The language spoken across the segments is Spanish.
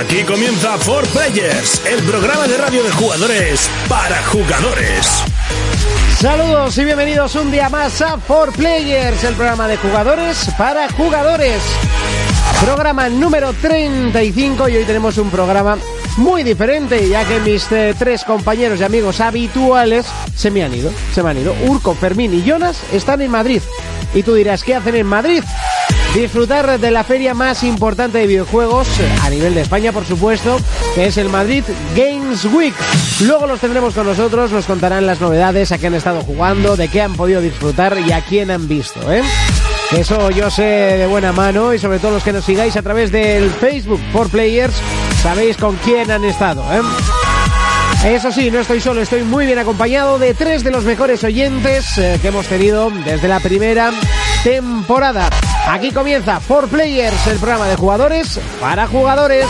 Aquí comienza For Players, el programa de radio de jugadores para jugadores. Saludos y bienvenidos un día más a For Players, el programa de jugadores para jugadores. Programa número 35 y hoy tenemos un programa muy diferente, ya que mis eh, tres compañeros y amigos habituales se me han ido, se me han ido. Urco, Fermín y Jonas están en Madrid. Y tú dirás, ¿qué hacen en Madrid? Disfrutar de la feria más importante de videojuegos a nivel de España, por supuesto, que es el Madrid Games Week. Luego los tendremos con nosotros, nos contarán las novedades, a qué han estado jugando, de qué han podido disfrutar y a quién han visto, ¿eh? Eso yo sé de buena mano y sobre todo los que nos sigáis a través del Facebook for Players, sabéis con quién han estado, ¿eh? Eso sí, no estoy solo, estoy muy bien acompañado de tres de los mejores oyentes eh, que hemos tenido desde la primera temporada. Aquí comienza For Players, el programa de jugadores para jugadores.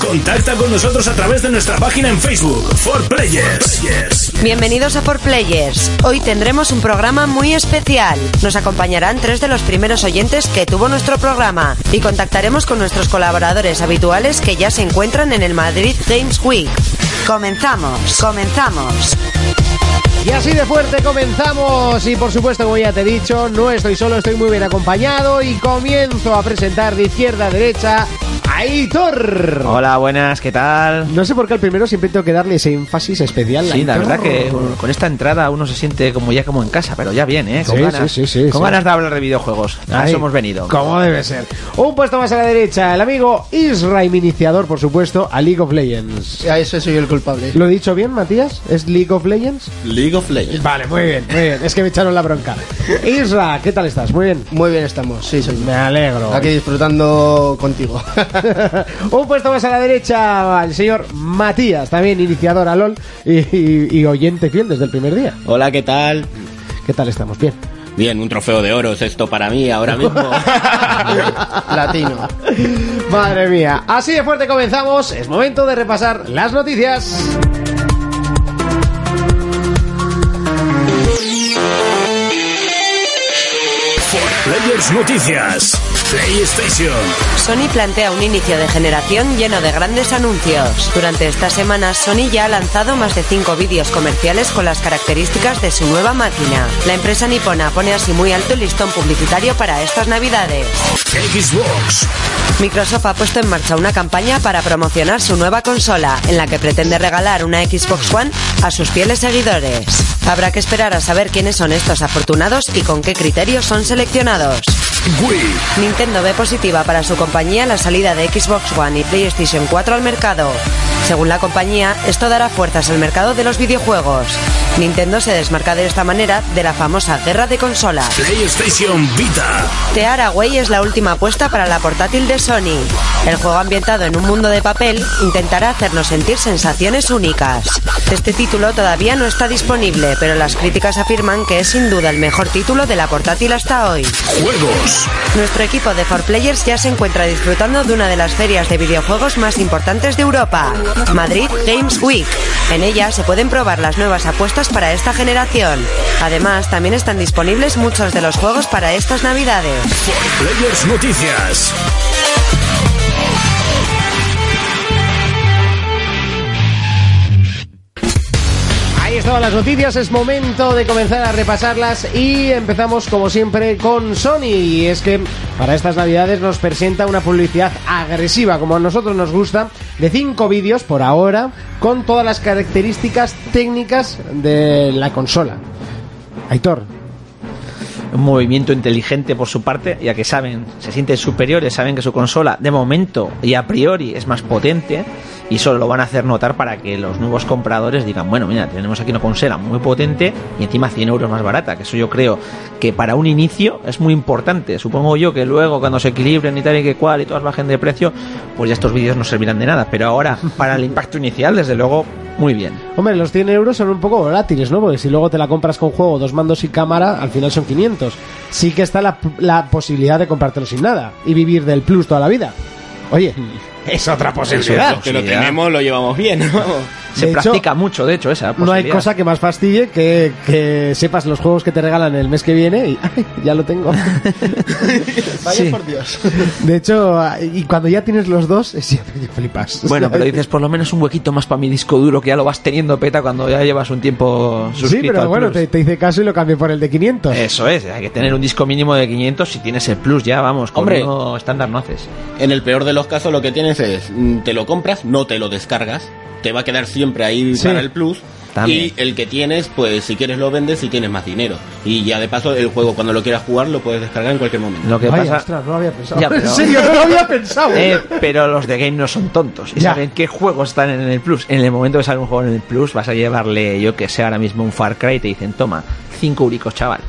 Contacta con nosotros a través de nuestra página en Facebook, For Players. Bienvenidos a For Players. Hoy tendremos un programa muy especial. Nos acompañarán tres de los primeros oyentes que tuvo nuestro programa y contactaremos con nuestros colaboradores habituales que ya se encuentran en el Madrid Games Week. Comenzamos, comenzamos. Y así de fuerte comenzamos y por supuesto como ya te he dicho, no estoy solo, estoy muy bien acompañado y comienzo a presentar de izquierda a derecha Aitor. Hola, buenas, ¿qué tal? No sé por qué al primero siempre tengo que darle ese énfasis especial. Sí, la verdad que con esta entrada uno se siente como ya como en casa, pero ya bien, ¿eh? Con Sí, ganas, sí, sí, sí, con sí. ganas de hablar de videojuegos. A eso hemos venido. Como debe ser. Un puesto más a la derecha, el amigo Israel, iniciador, por supuesto, a League of Legends. A ese soy el culpable. ¿Lo he dicho bien, Matías? ¿Es League of Legends? League of Legends. Vale, muy bien, muy bien. Es que me echaron la bronca. Isra, ¿qué tal estás? Muy bien. Muy bien estamos, sí, soy Me alegro. Aquí disfrutando contigo. Un puesto más a la derecha, el señor Matías, también iniciador a LOL y, y- y oyente fiel desde el primer día. Hola, ¿qué tal? ¿Qué tal estamos? Bien. Bien, un trofeo de oro es esto para mí ahora mismo. Latino. Madre mía. Así de fuerte comenzamos. Es momento de repasar las noticias. Players Noticias. PlayStation. Sony plantea un inicio de generación lleno de grandes anuncios. Durante estas semanas, Sony ya ha lanzado más de 5 vídeos comerciales con las características de su nueva máquina. La empresa nipona pone así muy alto el listón publicitario para estas navidades. Xbox. Microsoft ha puesto en marcha una campaña para promocionar su nueva consola, en la que pretende regalar una Xbox One a sus fieles seguidores. Habrá que esperar a saber quiénes son estos afortunados y con qué criterios son seleccionados. Wii. Nintendo ve positiva para su compañía la salida de Xbox One y PlayStation 4 al mercado. Según la compañía, esto dará fuerzas al mercado de los videojuegos. Nintendo se desmarca de esta manera de la famosa guerra de consolas. PlayStation Vita. Tearaway es la última apuesta para la portátil de Sony. El juego ambientado en un mundo de papel intentará hacernos sentir sensaciones únicas. Este título todavía no está disponible, pero las críticas afirman que es sin duda el mejor título de la portátil hasta hoy. Juegos. Nuestro equipo de 4Players ya se encuentra disfrutando de una de las ferias de videojuegos más importantes de Europa, Madrid Games Week. En ella se pueden probar las nuevas apuestas para esta generación. Además, también están disponibles muchos de los juegos para estas navidades. Players Noticias. Estaban las noticias, es momento de comenzar a repasarlas y empezamos como siempre con Sony. Y es que para estas navidades nos presenta una publicidad agresiva, como a nosotros nos gusta, de cinco vídeos por ahora, con todas las características técnicas de la consola. Aitor, Un movimiento inteligente por su parte, ya que saben, se sienten superiores, saben que su consola de momento y a priori es más potente y solo lo van a hacer notar para que los nuevos compradores digan, bueno, mira, tenemos aquí una consola muy potente y encima 100 euros más barata, que eso yo creo que para un inicio es muy importante. Supongo yo que luego cuando se equilibren y tal y que cual y todas bajen de precio, pues ya estos vídeos no servirán de nada, pero ahora para el impacto inicial, desde luego, muy bien. Hombre, los 100 euros son un poco volátiles, ¿no? Porque si luego te la compras con juego, dos mandos y cámara, al final son 500. Sí que está la, la posibilidad de comprártelo sin nada y vivir del plus toda la vida. Oye, es otra Los posibilidad. que lo tenemos lo llevamos bien, vamos. Se De hecho, practica mucho, de hecho, esa No hay cosa que más fastidie que, que sepas los juegos que te regalan el mes que viene y ¡ay, ya lo tengo. Vaya Sí. por Dios. De hecho, y cuando ya tienes los dos, es siempre flipas. Bueno, pero dices, por lo menos un huequito más para mi disco duro, que ya lo vas teniendo peta cuando ya llevas un tiempo suscrito Sí, pero al bueno, Plus. te, te hice caso y lo cambié por el de 500. Eso es, hay que tener un disco mínimo de 500 si tienes el Plus ya, vamos, con Hombre. estándar no haces. En el peor de los casos lo que tienes es, mm, te lo compras, no te lo descargas, te va a quedar siempre ahí Sí. para el plus. También. Y el que tienes, pues si quieres lo vendes y tienes más dinero. Y ya de paso el juego cuando lo quieras jugar lo puedes descargar en cualquier momento. Lo que Vaya, pasa... ostras, no lo había pensado. Ya, pero- En serio, no lo había pensado. Eh, pero los de Game no son tontos y Ya. saben qué juegos están en el Plus. En el momento que sale un juego en el Plus, vas a llevarle, yo que sé, ahora mismo un Far Cry y te dicen, toma, 5 euricos, chaval,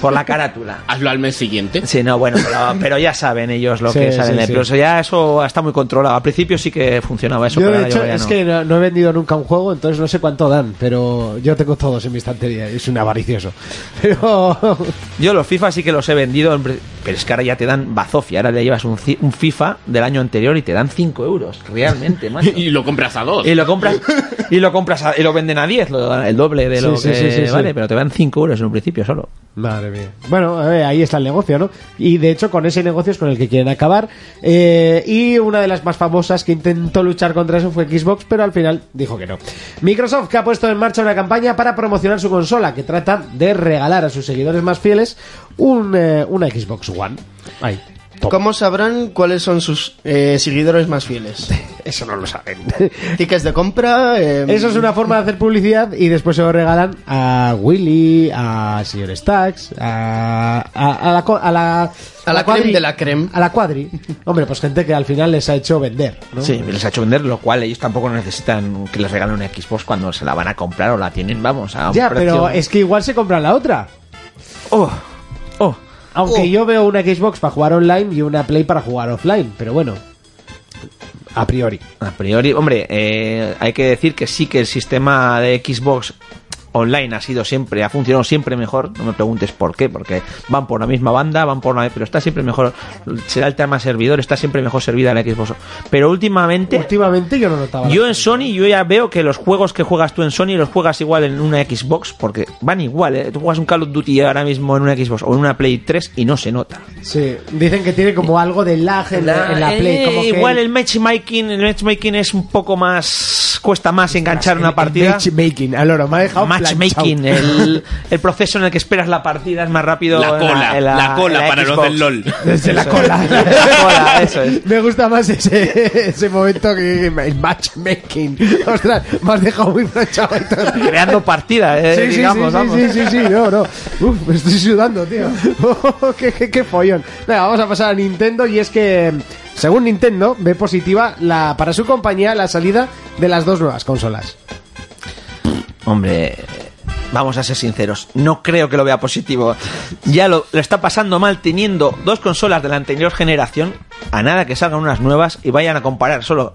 por la carátula. Hazlo al mes siguiente. Sí, no, bueno, pero, pero ya saben ellos lo Sí, que sale sí, el sí. Plus. Ya eso está muy controlado. Al principio sí que funcionaba eso, yo, pero de hecho, ya es no. que no, no he vendido nunca un juego, entonces no sé cuánto dan, pero yo tengo todos en mi estantería. Es un avaricioso. Pero. Yo los FIFA sí que los he vendido, pero es que ahora ya te dan bazofia. Ahora le llevas un, FIFA del año anterior y te dan 5 euros, realmente, macho. Y lo compras a dos. Y lo compras y lo compras a- y lo venden a 10, lo- el doble de lo que sí, sí, sí. vale, pero te dan 5 euros en un principio solo. Madre mía. Bueno, a ver, ahí está el negocio, ¿no? Y de hecho, con ese negocio es con el que quieren acabar. Eh, y una de las más famosas que intentó luchar contra eso fue Xbox, pero al final dijo que no. Microsoft, que ha puesto en marcha una campaña para promocionar su consola, que trata de regalar a sus seguidores más fieles un, eh, una Xbox One. Ahí. Top. ¿Cómo sabrán cuáles son sus eh, seguidores más fieles? Eso no lo saben. Tickets de compra. eh, Eso es una forma de hacer publicidad y después se lo regalan a Willy, a señor Stacks, a, a, a la, co- a la A la creme de la creme. A la cuadri. Hombre, pues gente que al final les ha hecho vender, ¿no? Sí, les ha hecho vender, lo cual ellos tampoco necesitan que les regalen una Xbox cuando se la van a comprar o la tienen, vamos, a un Ya, precio- pero es que igual se compran la otra. Oh, oh. Aunque yo veo una Xbox para jugar online y una Play para jugar offline, pero bueno. A priori. A priori, hombre, eh, hay que decir que sí que el sistema de Xbox online ha sido siempre, ha funcionado siempre mejor. No me preguntes por qué, porque van por la misma banda, van por la, pero está siempre mejor. Será el tema servidor, está siempre mejor servida la Xbox. Pero últimamente, Últimamente yo no notaba. yo en Sony, yo ya veo que los juegos que juegas tú en Sony los juegas igual en una Xbox, porque van igual, ¿eh? Tú juegas un Call of Duty ahora mismo en una Xbox o en una Play 3 y no se nota. Sí, dicen que tiene como algo de lag en la, en la Play. Eh, Como que igual el matchmaking, el matchmaking es un poco más, cuesta más enganchar el- una el partida. Matchmaking, Alora, me ha dejado Matchmaking, el, el proceso en el que esperas la partida es más rápido. La en cola, en la cola para los Xbox. del LOL. Desde la cola. La cola, eso es. Me gusta más ese, ese momento que el matchmaking. Ostras, me has dejado muy planchado. Creando partida, eh, Sí, sí, digamos, sí, vamos. sí, sí, sí, sí, no, no. Uf, me estoy sudando, tío. Oh, qué, qué, qué follón. Venga, vamos a pasar a Nintendo y es que, según Nintendo, ve positiva la, para su compañía la salida de las dos nuevas consolas. Hombre, vamos a ser sinceros, no creo que lo vea positivo. Ya lo, lo está pasando mal teniendo dos consolas de la anterior generación, a nada que salgan unas nuevas y vayan a comparar solo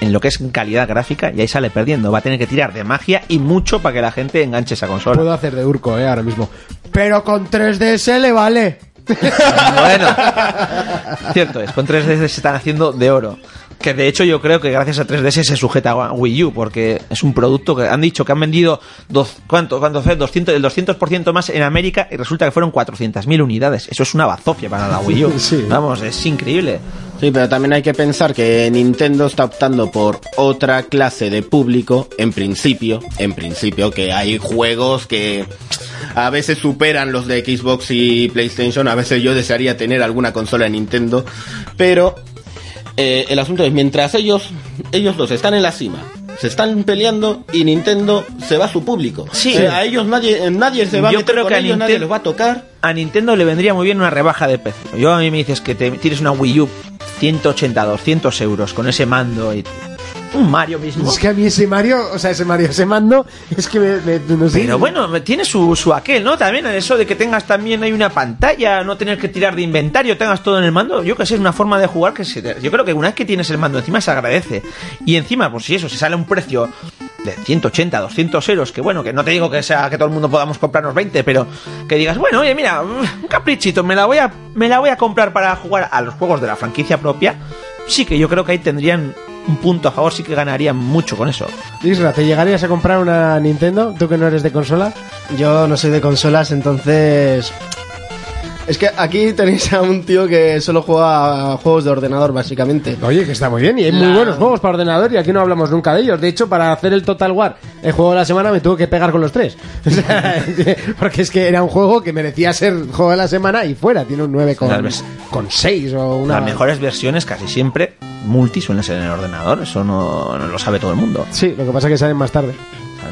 en lo que es calidad gráfica y ahí sale perdiendo. Va a tener que tirar de magia y mucho para que la gente enganche esa consola. Puedo hacer de Urco, eh, ahora mismo. Pero con 3DS le vale. Bueno, cierto es, con 3DS se están haciendo de oro. Que de hecho yo creo que gracias a 3DS se sujeta a Wii U, porque es un producto que han dicho que han vendido, dos, ¿cuánto? ¿Cuánto fue? 200, el 200% más en América y resulta que fueron 400.000 unidades. Eso es una bazofia para la Wii U. Sí. Vamos, es increíble. Sí, pero también hay que pensar que Nintendo está optando por otra clase de público, en principio, en principio, que hay juegos que a veces superan los de Xbox y PlayStation, a veces yo desearía tener alguna consola de Nintendo, pero eh, el asunto es, mientras ellos, ellos dos están en la cima, se están peleando y Nintendo se va a su público. Sí. O sea, a ellos nadie, nadie se va Yo a meter creo con que a ellos, nadie Nintendo- les va a tocar. A Nintendo le vendría muy bien una rebaja de precio. Yo a mí me dices que te tienes una Wii U 180, 200 euros con ese mando y un Mario mismo. Es que a mí ese Mario, o sea, ese Mario, ese mando, es que me, me- no sé. Pero bueno, tiene su, su aquel, ¿no? También eso de que tengas también hay una pantalla, no tener que tirar de inventario, tengas todo en el mando. Yo que sé, es una forma de jugar que se te- yo creo que una vez que tienes el mando encima se agradece. Y encima, pues si eso, si sale un precio de 180, 200 euros, que bueno, que no te digo que sea que todo el mundo podamos comprarnos 20, pero que digas, bueno, oye, mira, un caprichito, me la voy a, me la voy a comprar para jugar a los juegos de la franquicia propia, sí que yo creo que ahí tendrían un punto a favor, sí que ganarían mucho con eso. Isra, ¿te llegarías a comprar una Nintendo? ¿Tú que no eres de consola? Yo no soy de consolas, entonces... Es que aquí tenéis a un tío que solo juega a juegos de ordenador, básicamente. Oye, que está muy bien y hay muy La- buenos juegos para ordenador y aquí no hablamos nunca de ellos. De hecho, para hacer el Total War, el juego de la semana, me tuve que pegar con los tres. O sea, porque es que era un juego que merecía ser juego de la semana y fuera. Tiene un 9 con, ves- con 6 o una... Las mejores versiones casi siempre multi suelen ser en el ordenador, eso no, no lo sabe todo el mundo. Sí, lo que pasa es que salen más tarde.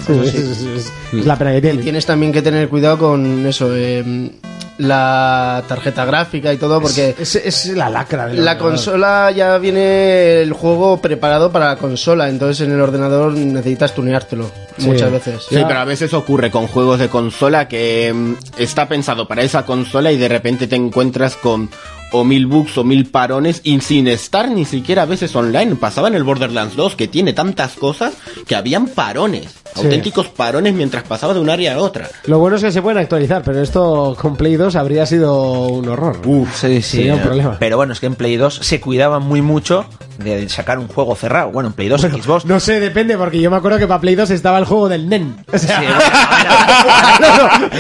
Sí, Eso es, sí. es- es- es la pena que tiene. Tienes también que tener cuidado con eso, eh, la tarjeta gráfica y todo, porque Es, es la lacra del la ordenador. consola ya viene el juego preparado para la consola, entonces en el ordenador necesitas tuneártelo Sí. muchas veces. Sí, pero a veces ocurre con juegos de consola que mm, está pensado para esa consola y de repente te encuentras con o mil bugs o mil parones y sin estar ni siquiera a veces online. Pasaba en el Borderlands 2 que tiene tantas cosas que habían parones, Sí. auténticos parones mientras pasaba de un área a otra. Lo bueno es que se pueden actualizar, pero esto con Play 2 habría sido un horror. Sí, sí. Sería un problema. Pero bueno, es que en Play 2 se cuidaban muy mucho de sacar un juego cerrado. Bueno, en Play 2 Xbox. No sé, depende, porque yo me acuerdo que para Play 2 estaba el juego del NEN. O sea, Sí, bueno, bueno.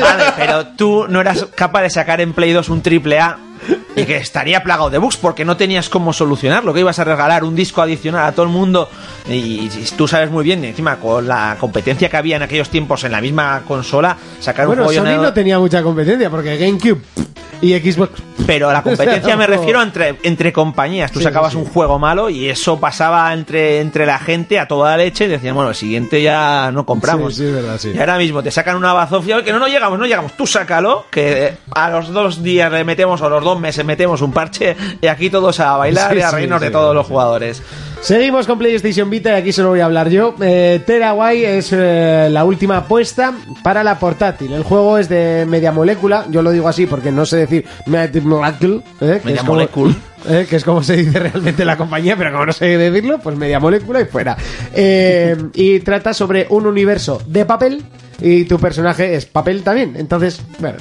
Vale, pero tú no eras capaz de sacar en Play 2 un triple A y que estaría plagado de bugs porque no tenías cómo solucionarlo, que ibas a regalar un disco adicional a todo el mundo y, y tú sabes muy bien, encima con la competencia que había en aquellos tiempos en la misma consola, sacar bueno, un juego Sony no tenía mucha competencia, porque GameCube y Xbox... Pero la competencia O sea, me refiero entre, entre compañías. Tú Sí, sacabas sí, un juego malo y eso pasaba entre, entre la gente a toda leche y decían, bueno, el siguiente ya no compramos. Sí, verdad. Y ahora mismo te sacan una bazofia, que no, no llegamos, no llegamos, tú sácalo, que a los dos días le metemos o los dos meses metemos un parche y aquí todos a bailar Sí, y a reírnos sí. de todos los jugadores. Seguimos con PlayStation Vita y aquí se lo voy a hablar yo. Eh, Terawai es eh, la última apuesta para la portátil. El juego es de media molécula, yo lo digo así porque no sé decir media molecule, eh, que Media es como- molecule. eh, que es como se dice realmente en la compañía, pero como no sé decirlo, pues media molécula y fuera. Eh, y trata sobre un universo de papel y tu personaje es papel también. Entonces, bueno,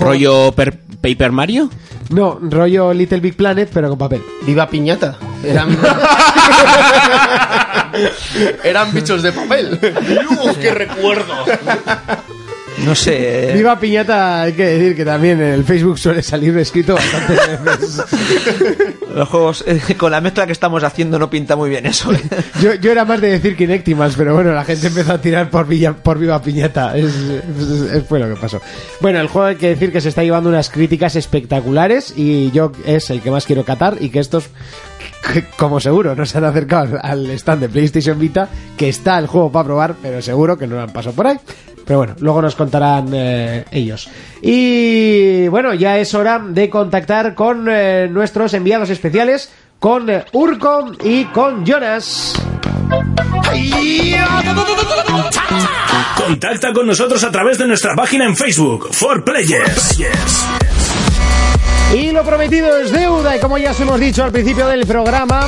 ¿Rollo per- Paper Mario? No, rollo Little Big Planet, pero con papel. Viva piñata. Eran, eran bichos de papel. ¡Qué recuerdo! No sé. Viva Piñata, hay que decir que también en el Facebook suele salir escrito bastantes veces. Los juegos, eh, con la mezcla que estamos haciendo, no pinta muy bien eso. ¿eh? Yo, yo era más de decir Kinectimals, pero bueno, la gente empezó a tirar por, Villa- por Viva Piñata. Es, es- es- fue lo que pasó. Bueno, el juego hay que decir que se está llevando unas críticas espectaculares y yo es el que más quiero catar y que estos, que, como seguro, no se han acercado al stand de PlayStation Vita, que está el juego para probar, pero seguro que no lo han pasado por ahí. Pero bueno, luego nos contarán eh, ellos. Y bueno, ya es hora de contactar con eh, nuestros enviados especiales, con eh, Urco y con Jonas. Contacta con nosotros a través de nuestra página en Facebook, For Players. Y lo prometido es deuda y como ya os hemos dicho al principio del programa,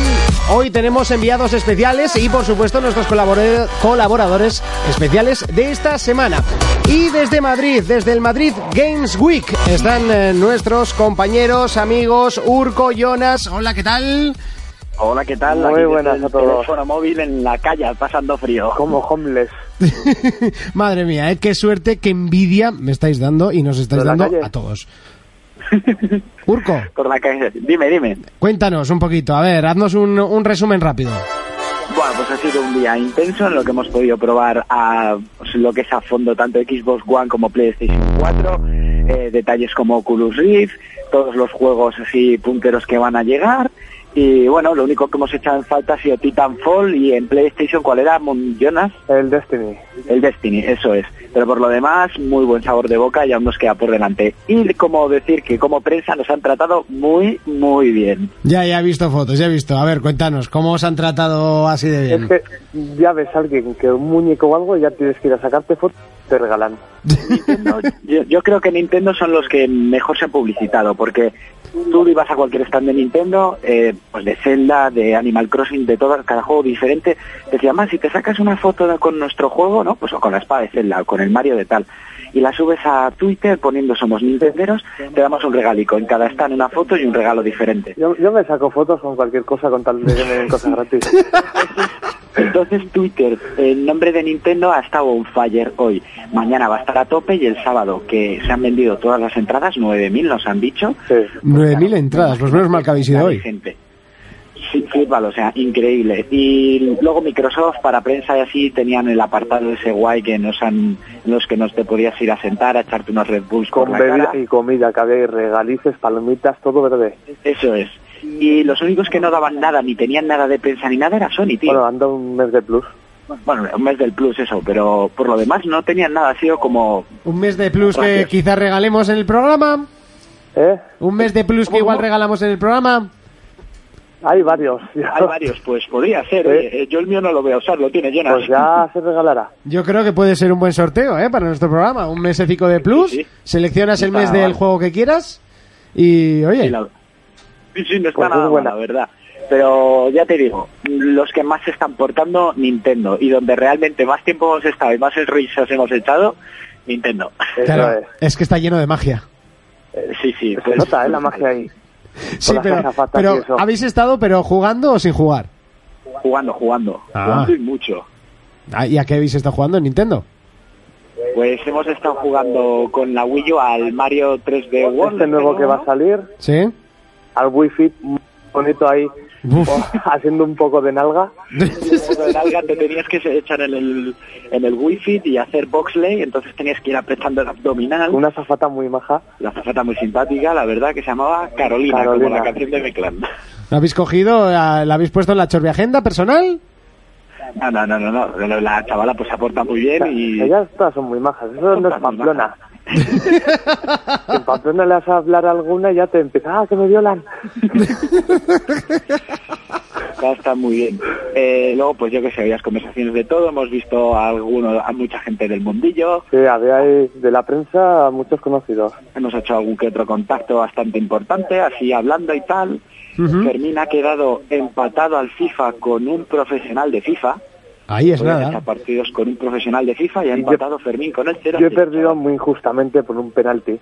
hoy tenemos enviados especiales y por supuesto nuestros colabora- colaboradores especiales de esta semana. Y desde Madrid, desde el Madrid Games Week, están eh, nuestros compañeros, amigos, Urco, Jonas. Hola, ¿qué tal? Hola, ¿qué tal? Muy Aquí buenas a todos. teléfono móvil en la calle, pasando frío. Como homeless. Madre mía, ¿eh? qué suerte, qué envidia me estáis dando y nos estáis ¿Por la dando calle? a todos. Urco, Por la calle. Dime, dime. cuéntanos un poquito, a ver, haznos un, un resumen rápido. Bueno, pues ha sido un día intenso en lo que hemos podido probar a pues, lo que es a fondo tanto Xbox One como PlayStation 4, eh, detalles como Oculus Rift, todos los juegos así punteros que van a llegar. Y bueno, lo único que hemos echado en falta ha sido Titanfall y en PlayStation, ¿cuál era? Jonas, El Destiny. el Destiny, eso es. Pero por lo demás, muy buen sabor de boca y aún nos queda por delante. Y como decir que como prensa nos han tratado muy, muy bien. Ya, ya he visto fotos, ya he visto. A ver, cuéntanos, ¿cómo os han tratado así de bien? Es que ya ves a alguien que un muñeco o algo y ya tienes que ir a sacarte fotos esté regalando. Nintendo, yo, yo creo que Nintendo son los que mejor se han publicitado, porque tú ibas a cualquier stand de Nintendo, eh, pues de Zelda, de Animal Crossing, de todo, cada juego diferente, te decían, más si te sacas una foto de- con nuestro juego, ¿no? Pues o con la espada de Zelda, o con el Mario de tal, y la subes a Twitter poniendo somos Nintenderos, te damos un regalico, en cada stand una foto y un regalo diferente. Yo, yo me saco fotos con cualquier cosa con tal de que me den cosas gratis. Entonces Twitter, en nombre de Nintendo, ha estado on fire hoy. Mañana va a estar a tope y el sábado, que se han vendido todas las entradas, 9.000 nos han dicho. Sí. 9.000 entradas, pues menos mal que habéis ido hoy. gente. Sí, flipalo, o sea, increíble. Y luego Microsoft para prensa y así tenían el apartado ese guay que nos han, en los que nos te podías ir a sentar a echarte unos Red Bulls Con la bebida y comida, que había regalices, palomitas, todo verde. Eso es. Y los únicos que no daban nada, ni tenían nada de prensa ni nada, era Sony, tío. Bueno, anda un mes de plus. Bueno, un mes del plus eso, pero por lo demás no tenían nada, ha sido como... Un mes de plus que quizás regalemos en el programa. ¿Eh? Un mes de plus que igual regalamos en el programa. Hay varios. Hay varios, pues podría ser. Oye, eh, yo el mío no lo voy a usar, lo tiene Jonas. Pues ya se regalará. Yo creo que puede ser un buen sorteo, ¿eh? Para nuestro programa. Un mesecico de plus. Sí, sí. Seleccionas el mes del juego que quieras. Y, oye, Sí, la- sí, sí, no está Pues es nada buena. mal, la verdad. Pero ya te digo, los que más se están portando, Nintendo. Y donde realmente más tiempo hemos estado y más risas hemos echado, Nintendo. Claro, es. es que está lleno de magia. Eh, Sí, sí. Se pues- nota, ¿eh? La magia ahí. Sí, pero. ¿habéis estado pero jugando o sin jugar? Jugando, jugando. Ah. Jugando y mucho. Ah, ¿Y a qué habéis estado jugando en Nintendo? Pues hemos estado jugando con la Wii U al Mario 3D World. Este nuevo que va a salir, ¿Sí? Al Wi-Fi, bonito ahí, haciendo un poco de nalga. de nalga te tenías que echar en el, en el Wi-Fi y hacer boxley, entonces tenías que ir apretando el abdominal. Una zafata muy maja. La zafata muy simpática, la verdad, que se llamaba Carolina, Carolina. como la canción de Meclan. ¿La habéis cogido? ¿La habéis puesto en la chorbiagenda personal? No, no, no, no, no. La- La chavala pues se aporta muy bien y... Ellas todas son muy majas. Eso no es muy En Pamplona le vas a hablar alguna y ya te empieza, ah, que me violan. Está, está muy bien. Eh, luego, pues yo que sé, habías conversaciones de todo, hemos visto a alguno, a mucha gente del mundillo, Sí, había ahí de la prensa muchos conocidos. hemos hecho algún que otro contacto bastante importante, así hablando y tal. Fermín ha quedado empatado al FIFA con un profesional de FIFA. Ahí es nada. partidos con un profesional de FIFA y ha Y yo- empatado Fermín con el cero. Yo he perdido muy injustamente por un penalti.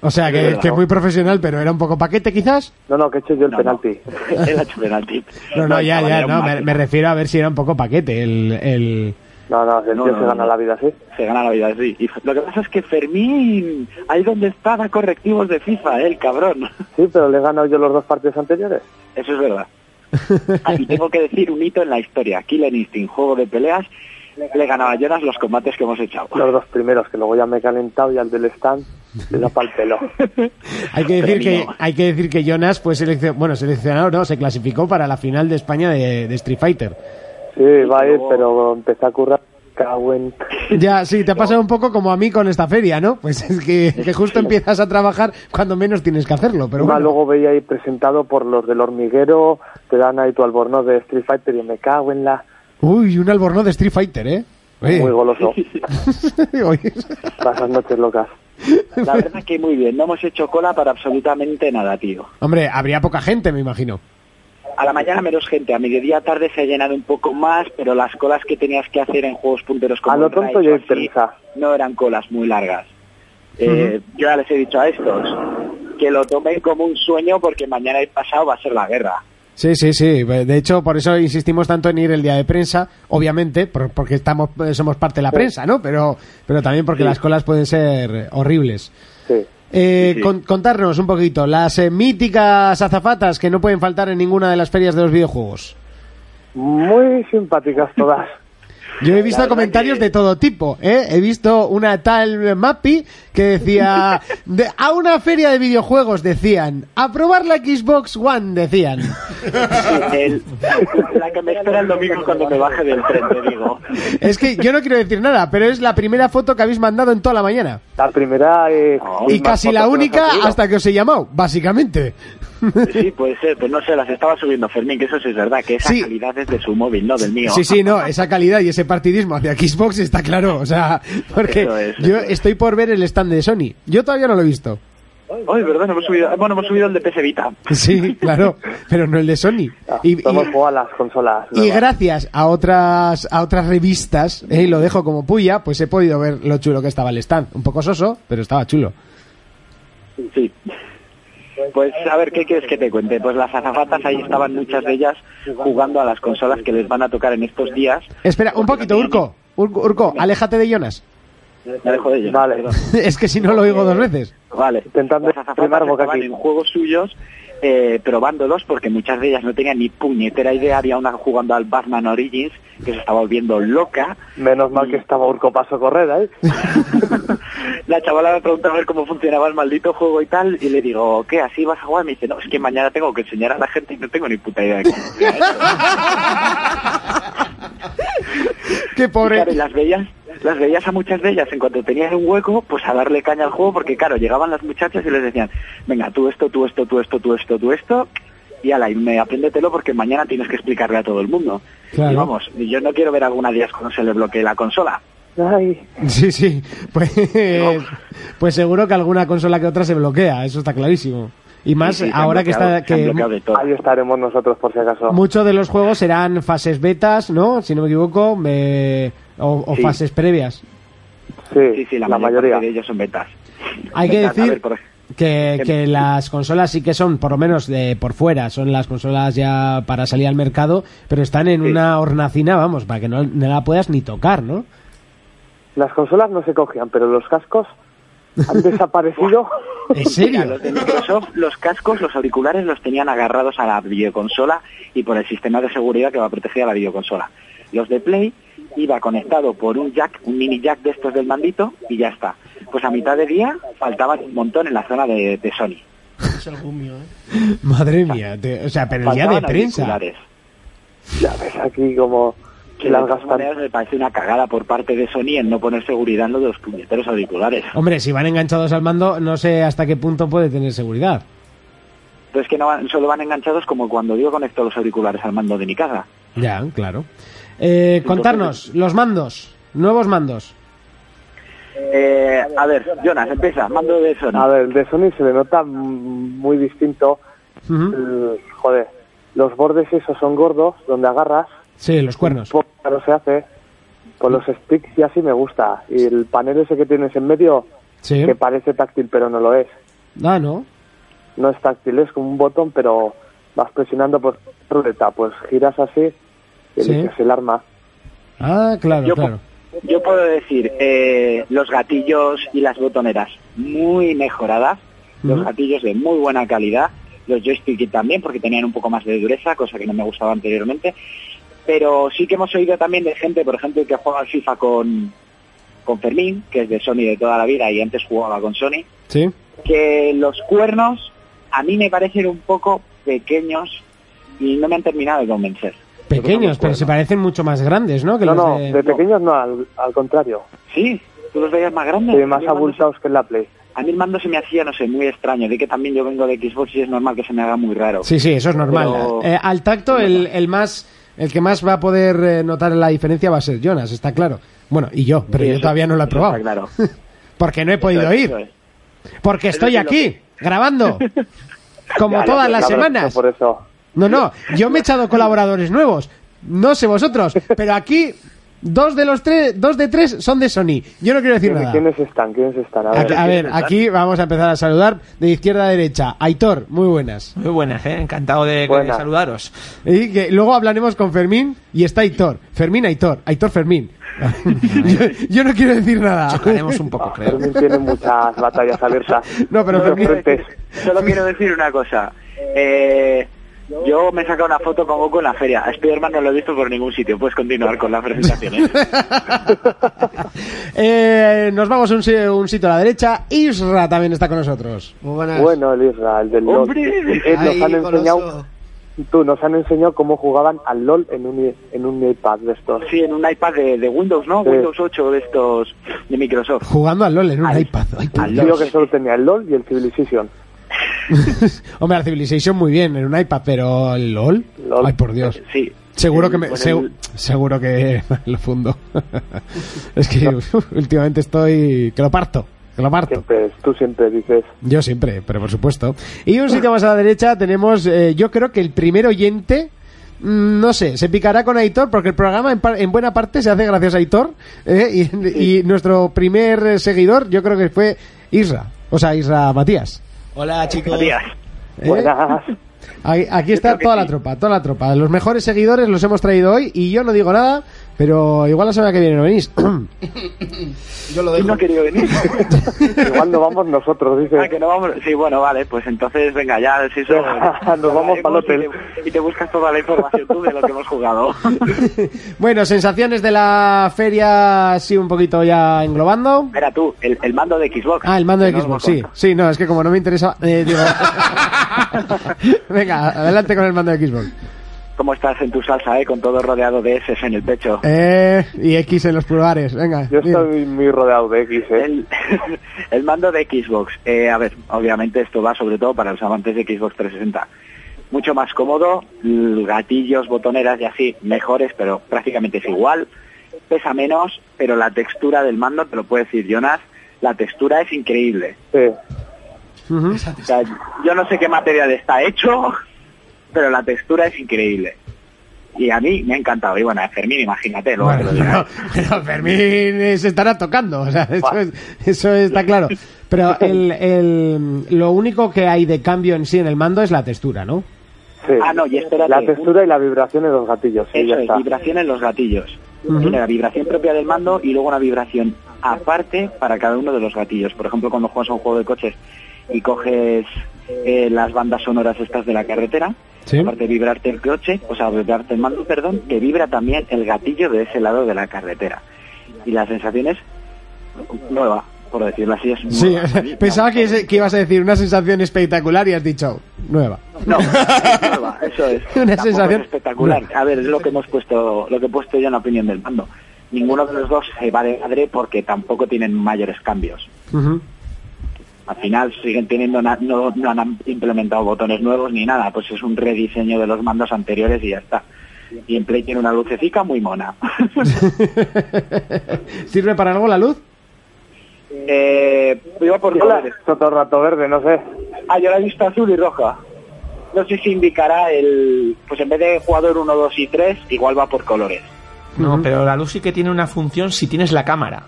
O sea, que, que muy profesional, pero era un poco paquete quizás. No, no, que he hecho yo el No, penalti. no. Él ha hecho penalti. No, no, ya, ya, no, me, me refiero a ver si era un poco paquete el... el... No, no, el No, tío no, se gana no. la vida así. Se gana la vida, sí. Y lo que pasa es que Fermín, ahí donde está, da correctivos de FIFA, ¿eh? el cabrón. Sí, pero le he ganado yo los dos partidos anteriores. Eso es verdad. Ah, y tengo que decir un hito en la historia. Killer Instinct, juego de peleas, le ganaba a Jonas los combates que hemos echado. Los dos primeros, que luego ya me he calentado y al del stand le da pa'l pelo. Hay que decir que hay que decir que Jonas fue seleccionado, bueno, seleccionado, no, se clasificó para la final de España de, de Street Fighter. Sí, va a ir, pero empecé a currar. Cago en... Ya, sí, te ha pasado un poco como a mí con esta feria, ¿no? Pues es que, que justo empiezas a trabajar cuando menos tienes que hacerlo, pero bueno. luego veía ahí presentado por los del hormiguero, te dan ahí tu albornoz de Street Fighter y me cago en la... Uy, un albornoz de Street Fighter, ¿eh? Oye, Muy goloso. Pasas noches locas. La verdad que muy bien, no hemos hecho cola para absolutamente nada, tío. Hombre, habría poca gente, me imagino. A la mañana menos gente, a mediodía tarde se ha llenado un poco más, pero las colas que tenías que hacer en juegos punteros como A lo el tonto Rise ya o hay así, prensa. no eran colas muy largas. Eh, Yo ya les he dicho a estos que lo tomen como un sueño porque mañana y pasado va a ser la guerra. Sí, sí, sí. De hecho, por eso insistimos tanto en ir el día de prensa, obviamente, por- porque estamos, somos parte de la prensa, ¿no? Pero, pero también porque las colas pueden ser horribles. Sí. Eh, Sí, sí. con- contarnos un poquito, las eh, míticas azafatas que no pueden faltar en ninguna de las ferias de los videojuegos. Muy simpáticas todas. Yo he visto comentarios que- de todo tipo, ¿eh? He visto una tal Mappy que decía, de- a una feria de videojuegos decían, a probar la Xbox One decían. El- la que me espera el domingo cuando me baje del tren, te digo. Es que yo no quiero decir nada, pero es la primera foto que habéis mandado en toda la mañana. La primera... eh, Y casi la única hasta que os he llamado, básicamente. Sí, puede ser, pues no sé, las estaba subiendo Fermín, que eso sí es verdad, que esa Sí. calidad es de su móvil, no del mío. Sí, sí, no, esa calidad y ese partidismo hacia Xbox está claro, o sea, porque es, yo es. estoy por ver el stand de Sony. Yo todavía no lo he visto. Ay, verdad, no hemos subido, bueno, hemos subido el de PS Vita. Sí, claro, pero no el de Sony. Ah, Y, a las consolas. y nuevas. gracias a otras a otras revistas, eh, y lo dejo como puya, pues he podido ver lo chulo que estaba el stand. Un poco soso, pero estaba chulo. Sí. Pues a ver, ¿qué quieres que te cuente? Pues las azafatas ahí estaban muchas de ellas jugando a las consolas que les van a tocar en estos días. Espera, un poquito, Urco. Urco, Urco, aléjate de Jonas. Me dejo de ellos. Vale. es que si no lo oigo dos veces. Vale. Intentando Las azafatas primar boca aquí. en juegos suyos eh, probándolos porque muchas de ellas no tenían ni puñetera idea. Había una jugando al Batman Origins que se estaba volviendo loca. Menos mal que estaba Urco Paso Correr, ¿eh? La chavala me preguntó a ver cómo funcionaba el maldito juego y tal, y le digo, ¿qué? ¿Así vas a jugar? Me dice, no, es que mañana tengo que enseñar a la gente y no tengo ni puta idea de cómo funciona esto". Qué Y pobre. claro, y las veías, las veías a muchas de ellas en cuanto tenían un hueco, pues a darle caña al juego, porque claro, llegaban las muchachas y les decían, venga, tú esto, tú esto, tú esto, tú esto, tú esto, y ala, y me apréndetelo porque mañana tienes que explicarle a todo el mundo. Claro. Y vamos, yo no quiero ver alguna de ellas cuando se le bloquee la consola. Ay, Sí, sí. Pues, pues seguro que alguna consola que otra se bloquea, eso está clarísimo. Y más Sí, sí, ahora que está que bloqueado de todo. ahí estaremos nosotros por si acaso. muchos de los juegos serán fases betas, ¿no? Si no me equivoco, me- o, o Sí. fases previas. Sí, Sí, sí, la, la mayor mayoría. parte de ellos son betas. Hay que Betas, decir ver, por- que, que las consolas sí que son, por lo menos de por fuera, son las consolas ya para salir al mercado, pero están en Sí. una hornacina, vamos, para que no, no la puedas ni tocar, ¿no? Las consolas no se cogían, pero los cascos han desaparecido. ¿En serio? Mira, los de Microsoft, los cascos, los auriculares los tenían agarrados a la videoconsola y por el sistema de seguridad que va a proteger a la videoconsola. Los de Play iba conectado por un jack, un mini jack de estos del mandito y ya está. Pues a mitad de día faltaban un montón en la zona de, de Sony. Es el gumio, ¿eh? Madre mía, te- o sea, pero el día de prensa. Ya ves aquí como Que las maneras me parece una cagada por parte de Sony en no poner seguridad en lo de los puñeteros auriculares. Hombre, si van enganchados al mando, no sé hasta qué punto puede tener seguridad. Entonces que no van- solo van enganchados como cuando yo conecto los auriculares al mando de mi casa. Ya, claro. Eh, contarnos, los mandos, nuevos mandos. Eh, a ver, Jonas, empieza, mando de Sony. A ver, el de Sony se le nota muy distinto. El- joder, los bordes esos son gordos, donde agarras, Sí, los cuernos. claro se hace. Con los sticks y así me gusta. Y el panel ese que tienes en medio, Sí. que parece táctil pero no lo es. Ah, ¿no? No es táctil, es como un botón, pero vas presionando por ruleta, pues giras así Sí. el arma. Ah, claro, Yo, claro. yo puedo decir, eh, los gatillos y las botoneras muy mejoradas, los gatillos de muy buena calidad, los joysticks también porque tenían un poco más de dureza, cosa que no me gustaba anteriormente, pero sí que hemos oído también de gente, por ejemplo, que juega al FIFA con, con Fermín, que es de Sony de toda la vida y antes jugaba con Sony, Sí. que los cuernos a mí me parecen un poco pequeños y no me han terminado de convencer. Pequeños, pero se parecen mucho más grandes, ¿no? Que No, los no, de- de pequeños no, al, al contrario. Sí, tú los veías más grandes. Sí, más abultados que en la Play. A mí el mando se me hacía, no sé, muy extraño. De que también yo vengo de Xbox y es normal que se me haga muy raro. Sí, sí, eso es normal. Pero- Eh, al tacto, el, el más, el que más va a poder eh, notar la diferencia va a ser Jonas, está claro. Bueno, y yo, pero Sí, yo eso- todavía no lo he probado. está claro. Porque no he podido Eso es, ir. eso es. Porque estoy aquí, grabando. Como Ya, todas las semanas. Por eso. No, no, yo me he echado colaboradores nuevos. No sé vosotros, pero aquí dos de los tres, dos de tres son de Sony. Yo no quiero decir ¿Quiénes, nada. quiénes están? ¿Quiénes están? A A, ver. a ver, aquí vamos a empezar a saludar de izquierda a derecha. Aitor, muy buenas. Muy buenas, ¿eh? Encantado de, saludaros. Y que luego hablaremos con Fermín y está Aitor. Fermín, Aitor. Aitor, Fermín. yo, yo no quiero decir nada. Chocaremos un poco, creo. Fermín tiene muchas batallas abiertas. No, pero Fermín-. Solo quiero decir una cosa. Eh, yo me he sacado una foto con Goku en la feria. A Spiderman no lo he visto por ningún sitio. Puedes continuar con las presentaciones. Eh, nos vamos a un, un sitio a la derecha. Isra también está con nosotros. Muy buenas. Bueno, el Israel del LOL. Eh, nos Ahí, han enseñado, tú, nos han enseñado cómo jugaban al LOL en un, en un iPad de estos. Sí, en un iPad de, de Windows, ¿no? Sí. Windows 8 de estos de Microsoft. Jugando al LOL en un Al- iPad. Ay, al Dios. Que solo tenía el LOL y el Civilization. Hombre, la Civilization muy bien en un iPad, pero el LOL. LOL. Ay, por Dios. Sí. Seguro que me, el- seguro que lo fundo. es que últimamente estoy que lo parto, que lo parto. Siempre, tú siempre dices, Yo siempre, pero por supuesto. Y un sitio más a la derecha tenemos, eh, yo creo que el primer oyente, mm, no sé, se picará con Aitor porque el programa en, par- en buena parte se hace gracias a Aitor eh, y, y nuestro primer seguidor yo creo que fue Isra, o sea, Isra Matías. Hola chicos. Matías. ¿eh? buenas. Aquí está toda la tropa, toda la tropa. Los mejores seguidores los hemos traído hoy y yo no digo nada, pero igual la semana que viene no venís. Yo lo ¿Quién no dejo. ha querido venir? Igual no vamos nosotros, dice. Ah, que no vamos. Sí, bueno, vale, pues entonces venga, ya, si eso. Nos vamos pa'l hotel. Y te, y te buscas toda la información tú de lo que hemos jugado. bueno, sensaciones de la feria, así un poquito ya englobando. Era tú, el, el mando de Xbox. Ah, el mando de no Xbox, os sí. Sí, no, es que como no me interesa... eh, digo- Venga, adelante con el mando de Xbox. ¿Cómo estás en tu salsa, eh? Con todo rodeado de S en el pecho. Eh, y X en los pulgares, venga. Yo estoy muy rodeado de X, ¿eh? El, el mando de Xbox. Eh, a ver, obviamente esto va sobre todo para los amantes de Xbox 360. Mucho más cómodo, gatillos, botoneras y así, mejores, pero prácticamente es igual. Pesa menos, pero la textura del mando, te lo puede decir Jonas, la textura es increíble. Sí. O sea, yo no sé qué material está hecho, pero la textura es increíble. Y a mí me ha encantado. Y bueno, a Fermín, imagínate, luego te Bueno, lo dirá. pero, pero Fermín se estará tocando, o sea, eso, es- eso está claro. Pero el, el- lo único que hay de cambio en sí en el mando es la textura, ¿no? sí. Ah, no, y espérate. La textura y la vibración de los gatillos, sí, Eso ya es, está. vibración en los gatillos. Tiene la vibración propia del mando y luego una vibración aparte para cada uno de los gatillos. Por ejemplo, cuando juegas a un juego de coches y coges eh, las bandas sonoras estas de la carretera, Sí. aparte de vibrarte el coche, o sea, vibrarte el mando, perdón, que vibra también el gatillo de ese lado de la carretera. Y la sensación es nueva, por decirlo así. Es Sí, nueva. Pensaba que, que ibas a decir una sensación espectacular y has dicho nueva. No, es nueva, eso es. Una Tampoco sensación- es espectacular. A ver, es lo que hemos puesto, lo que he puesto yo en la opinión del mando. Ninguno de los dos se va de madre porque tampoco tienen mayores cambios. Al final siguen teniendo, na- no, no han implementado botones nuevos ni nada, pues es un rediseño de los mandos anteriores y ya está. Y en Play tiene una lucecica muy mona. ¿Sirve para algo la luz? eh, iba por colores. todo el rato verde, no sé. Ah, yo la he visto azul y roja. No sé si indicará el... Pues en vez de jugador 1, 2 y 3, igual va por colores. No, pero la luz sí que tiene una función si tienes la cámara.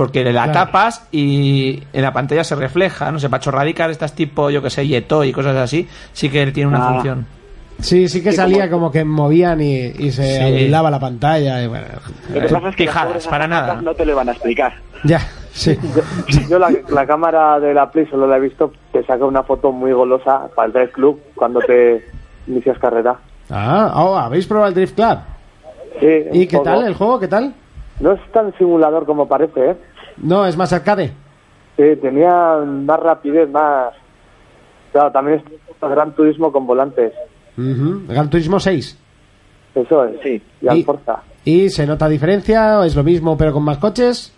Porque la Claro. tapas y en la pantalla se refleja, no sé, para chorradicas estas tipo, yo que sé, Yeto y cosas así, sí que tiene una Ah. función. Sí, sí que salía como- como que movían y, y se Sí. aislaba la pantalla. Y bueno, Lo que pasa es que las pijadas, pobres para nada. No te lo van a explicar. ya, sí. Yo la, la cámara de la Play solo la he visto, te saca una foto muy golosa para el Drive Club cuando te inicias carrera. Ah, oh, ¿habéis probado el Drift Club? Sí, ¿Y qué poco. tal el juego? ¿Qué tal? No es tan simulador como parece, ¿eh? No, es más arcade. Sí, tenía más rapidez, más... Claro, también es Gran Turismo con volantes. Ujú. Gran Turismo 6. Eso es. Sí. Y al Y- Forza. ¿Y se nota diferencia? ¿Es lo mismo pero con más coches?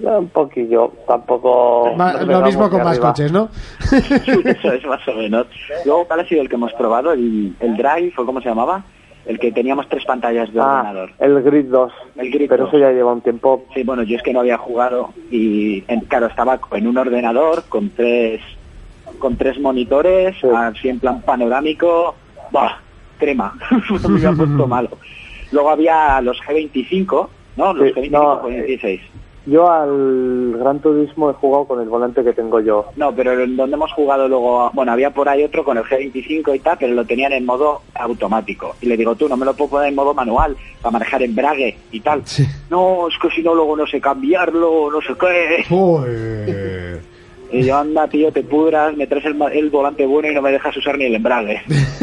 Un poquillo, tampoco... Ma- nos lo mismo con más arriba. coches, ¿no? Eso es más o menos. Luego, ¿cuál ha sido el que hemos probado? ¿El, el Drive o cómo se llamaba? El que teníamos tres pantallas de Ah, ordenador. el Grid 2. El Grid Pero 2. eso ya lleva un tiempo. Sí, bueno, yo es que no había jugado y, en- claro, estaba en un ordenador con tres con tres monitores, Sí. así en plan panorámico. ¡Bah! Crema. Me puesto malo. Luego había los G25, ¿no? Los Sí, G25 no, con 16. Yo al Gran Turismo he jugado con el volante que tengo yo. No, pero en donde hemos jugado luego, bueno, había por ahí otro con el G25 y tal, pero lo tenían en modo automático. Y le digo, tú, no me lo puedo poner en modo manual para manejar embrague y tal. Sí. No, es que si no luego no sé cambiarlo, no sé qué. Joder. Y yo, anda, tío, te pudras, me traes el, ma- el volante bueno y no me dejas usar ni el embrague.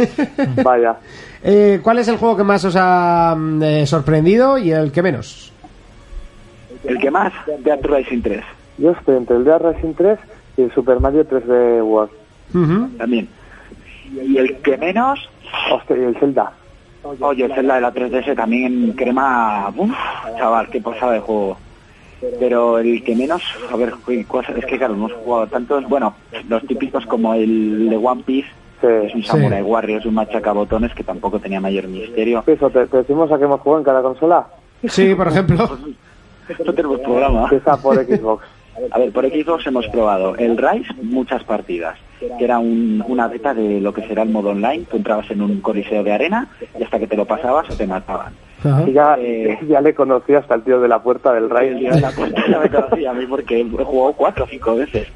Vaya. Eh, ¿Cuál es el juego que más os ha mm, eh, sorprendido y el que menos? El que más, Death Racing 3, Yo estoy entre el Dead Racing 3 y el Super Mario 3D World. También. Y el que menos, Hostia, y el Zelda. oye, el Zelda de la 3DS también en crema, uf, chaval, qué pasada de juego. pero el que menos, a ver, ¿cuál- es que claro, hemos jugado tantos, bueno, los típicos como el de One Piece, que es un Sí. Samurai Warriors, un machacabotones que tampoco tenía mayor misterio. Eso, ¿te, te decimos a qué hemos jugado en cada consola? Sí, por ejemplo. No tenemos programa. Empieza por Xbox. A ver, por Xbox hemos probado el Rise, muchas partidas, que era un- una beta de lo que será el modo online. Tú entrabas en un coliseo de arena y hasta que te lo pasabas o te mataban. Y ya, Eh. ya le conocí hasta el tío de la puerta del El Ray. día de la puerta ya me conocía a mí porque he jugado cuatro o cinco veces.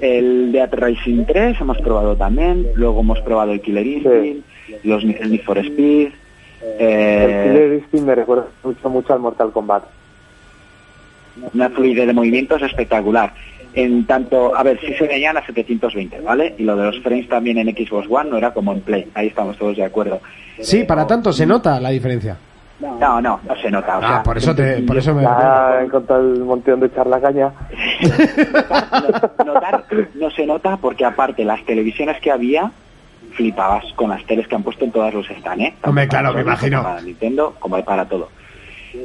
El Dead Racing 3 hemos probado también, luego hemos probado el Killer Instinct, los, el Need for Speed, El eh, Killer Instinct me recuerda mucho, mucho al Mortal Kombat. Una fluidez de movimientos espectacular. En tanto, a ver, sí se veían a 720, ¿vale? Y lo de los frames también en Xbox One no era como en Play, ahí estamos todos de acuerdo. Sí, para tanto se nota la diferencia. No, no, no se nota. o Ah, sea, por eso te, por eso me. He encontrado el montón de echar la caña. notar no se nota porque aparte las televisiones que había flipabas con las teles que han puesto en todos los stands, ¿eh? Tanto Hombre, claro, me imagino. Para Nintendo, como para todo.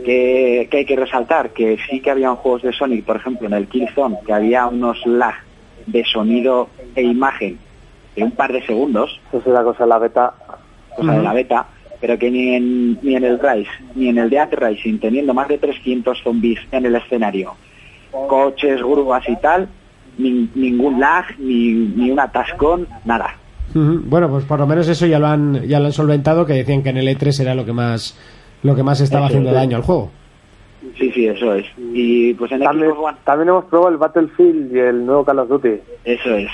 Que, que hay que resaltar que sí que había juegos de Sonic, por ejemplo, en el Killzone, que había unos lag de sonido e imagen de un par de segundos, Eso es la cosa, la beta. cosa de la beta, pero que ni en, ni en el Rise, ni en el Death Rising, teniendo más de 300 zombies en el escenario, coches, grúas y tal, ni- ningún lag, ni, ni un atascón, nada. Bueno, pues por lo menos eso ya lo han ya lo han solventado, que decían que en el E3 era lo que más lo que más estaba Eso, haciendo sí. daño al juego. Sí, sí, eso es. Y pues en También, Xbox One, también hemos probado el Battlefield y el nuevo Call of Duty. eso es.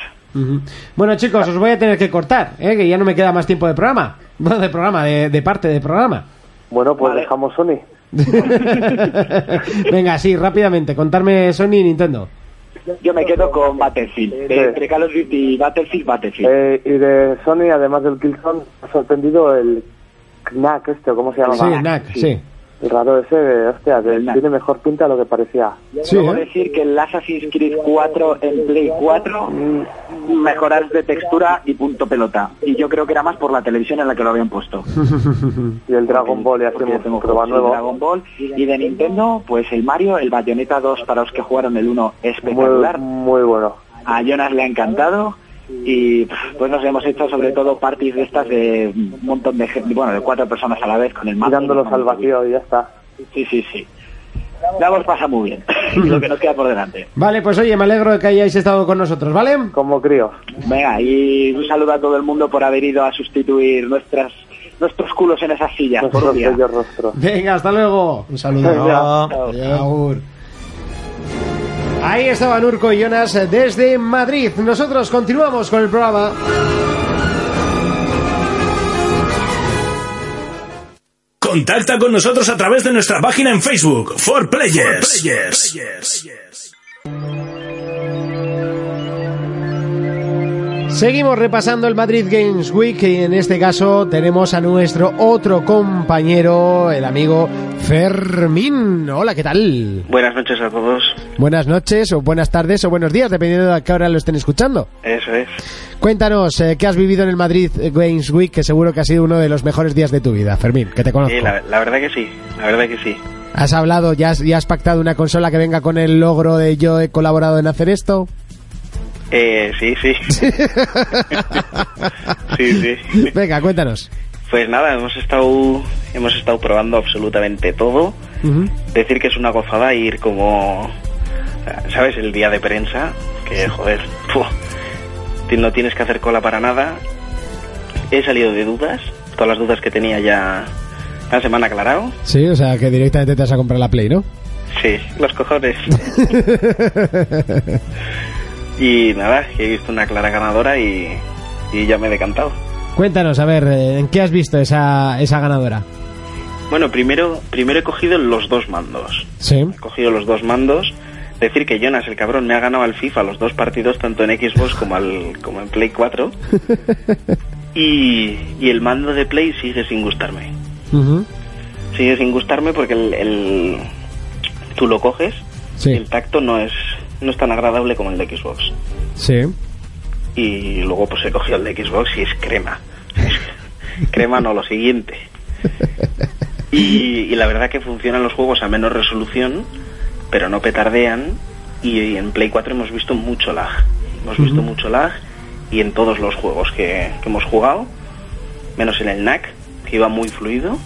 Bueno, chicos, os voy a tener que cortar, ¿eh? que ya no me queda más tiempo de programa. Bueno, de programa, de, de parte de programa. Bueno, pues Vale. dejamos Sony. Venga, sí, rápidamente, contarme Sony y Nintendo. Yo me quedo con Battlefield. De- Entre Call of Duty y Battlefield, Battlefield. Eh, y de Sony, además del Killzone, ha sorprendido el Knack este, ¿o ¿cómo se llama? Sí, Knack, sí. El raro ese, de, hostia, que El Knack. tiene mejor pinta de lo que parecía. Sí, ¿eh? decir que el Assassin's Creed 4 en Play 4 mm, mejorar de textura y punto pelota. Y yo creo que era más por la televisión en la que lo habían puesto. Y el Dragon Ball, ya hacemos un prueba de nuevo. Dragon Ball. Y de Nintendo, pues el Mario, el Bayonetta 2 para los que jugaron el 1 Muy, espectacular. muy bueno. A Jonas le ha encantado. Y pues nos hemos hecho sobre todo parties de estas de un montón de gente, bueno, de cuatro personas a la vez con el mando. Tirándolos al vacío y ya está. Sí, sí, sí. La hemos pasado muy bien. lo que nos queda por delante. Vale, pues oye, me alegro de que hayáis estado con nosotros, ¿vale? Como críos. Venga, y un saludo a todo el mundo por haber ido a sustituir nuestras nuestros culos en esas sillas por. Venga, hasta luego. Un saludo. Venga. Agur. Ahí estaban Urco y Jonas desde Madrid. Nosotros continuamos con el programa. Contacta con nosotros a través de nuestra página en Facebook, For Players. Seguimos repasando el Madrid Games Week y en este caso tenemos a nuestro otro compañero, el amigo Fermín. Hola, ¿qué tal? Buenas noches a todos. Buenas noches o buenas tardes o buenos días, dependiendo de a qué hora lo estén escuchando. Eso es. Cuéntanos, eh, ¿qué has vivido en el Madrid Games Week? Que seguro que ha sido uno de los mejores días de tu vida, Fermín, que te conozco. Sí, la, la verdad que sí. La verdad que sí. ¿Has hablado, ya has, ya has pactado una consola que venga con el logro de yo he colaborado en hacer esto? Eh, sí, sí. sí, sí. Venga, cuéntanos. Pues nada, hemos estado hemos estado probando absolutamente todo. Decir que es una gozada ir como ¿sabes? El día de prensa, que joder, no tienes que hacer cola para nada. He salido de dudas, todas las dudas que tenía ya la semana aclarado. Sí, o sea que directamente te vas a comprar la Play, ¿no? Sí, los cojones. y nada, he visto una clara ganadora y, y ya me he decantado. Cuéntanos, a ver, eh, ¿en qué has visto esa, esa ganadora? Bueno, primero, primero he cogido los dos mandos. Sí. He cogido los dos mandos. Decir que Jonas, el cabrón, me ha ganado al FIFA los dos partidos, tanto en Xbox como, al, como en Play 4. Y, y el mando de Play sigue sin gustarme. Sigue sin gustarme porque el, el- tú lo coges Sí. el tacto no es, no es tan agradable como el de Xbox. Sí. Y luego pues he cogido el de Xbox y es crema. crema no, lo siguiente. Y, y la verdad que funcionan los juegos a menos resolución, pero no petardean. Y en Play 4 hemos visto mucho lag. Hemos visto mucho lag y en todos los juegos que, que hemos jugado, menos en el NAC, que iba muy fluido.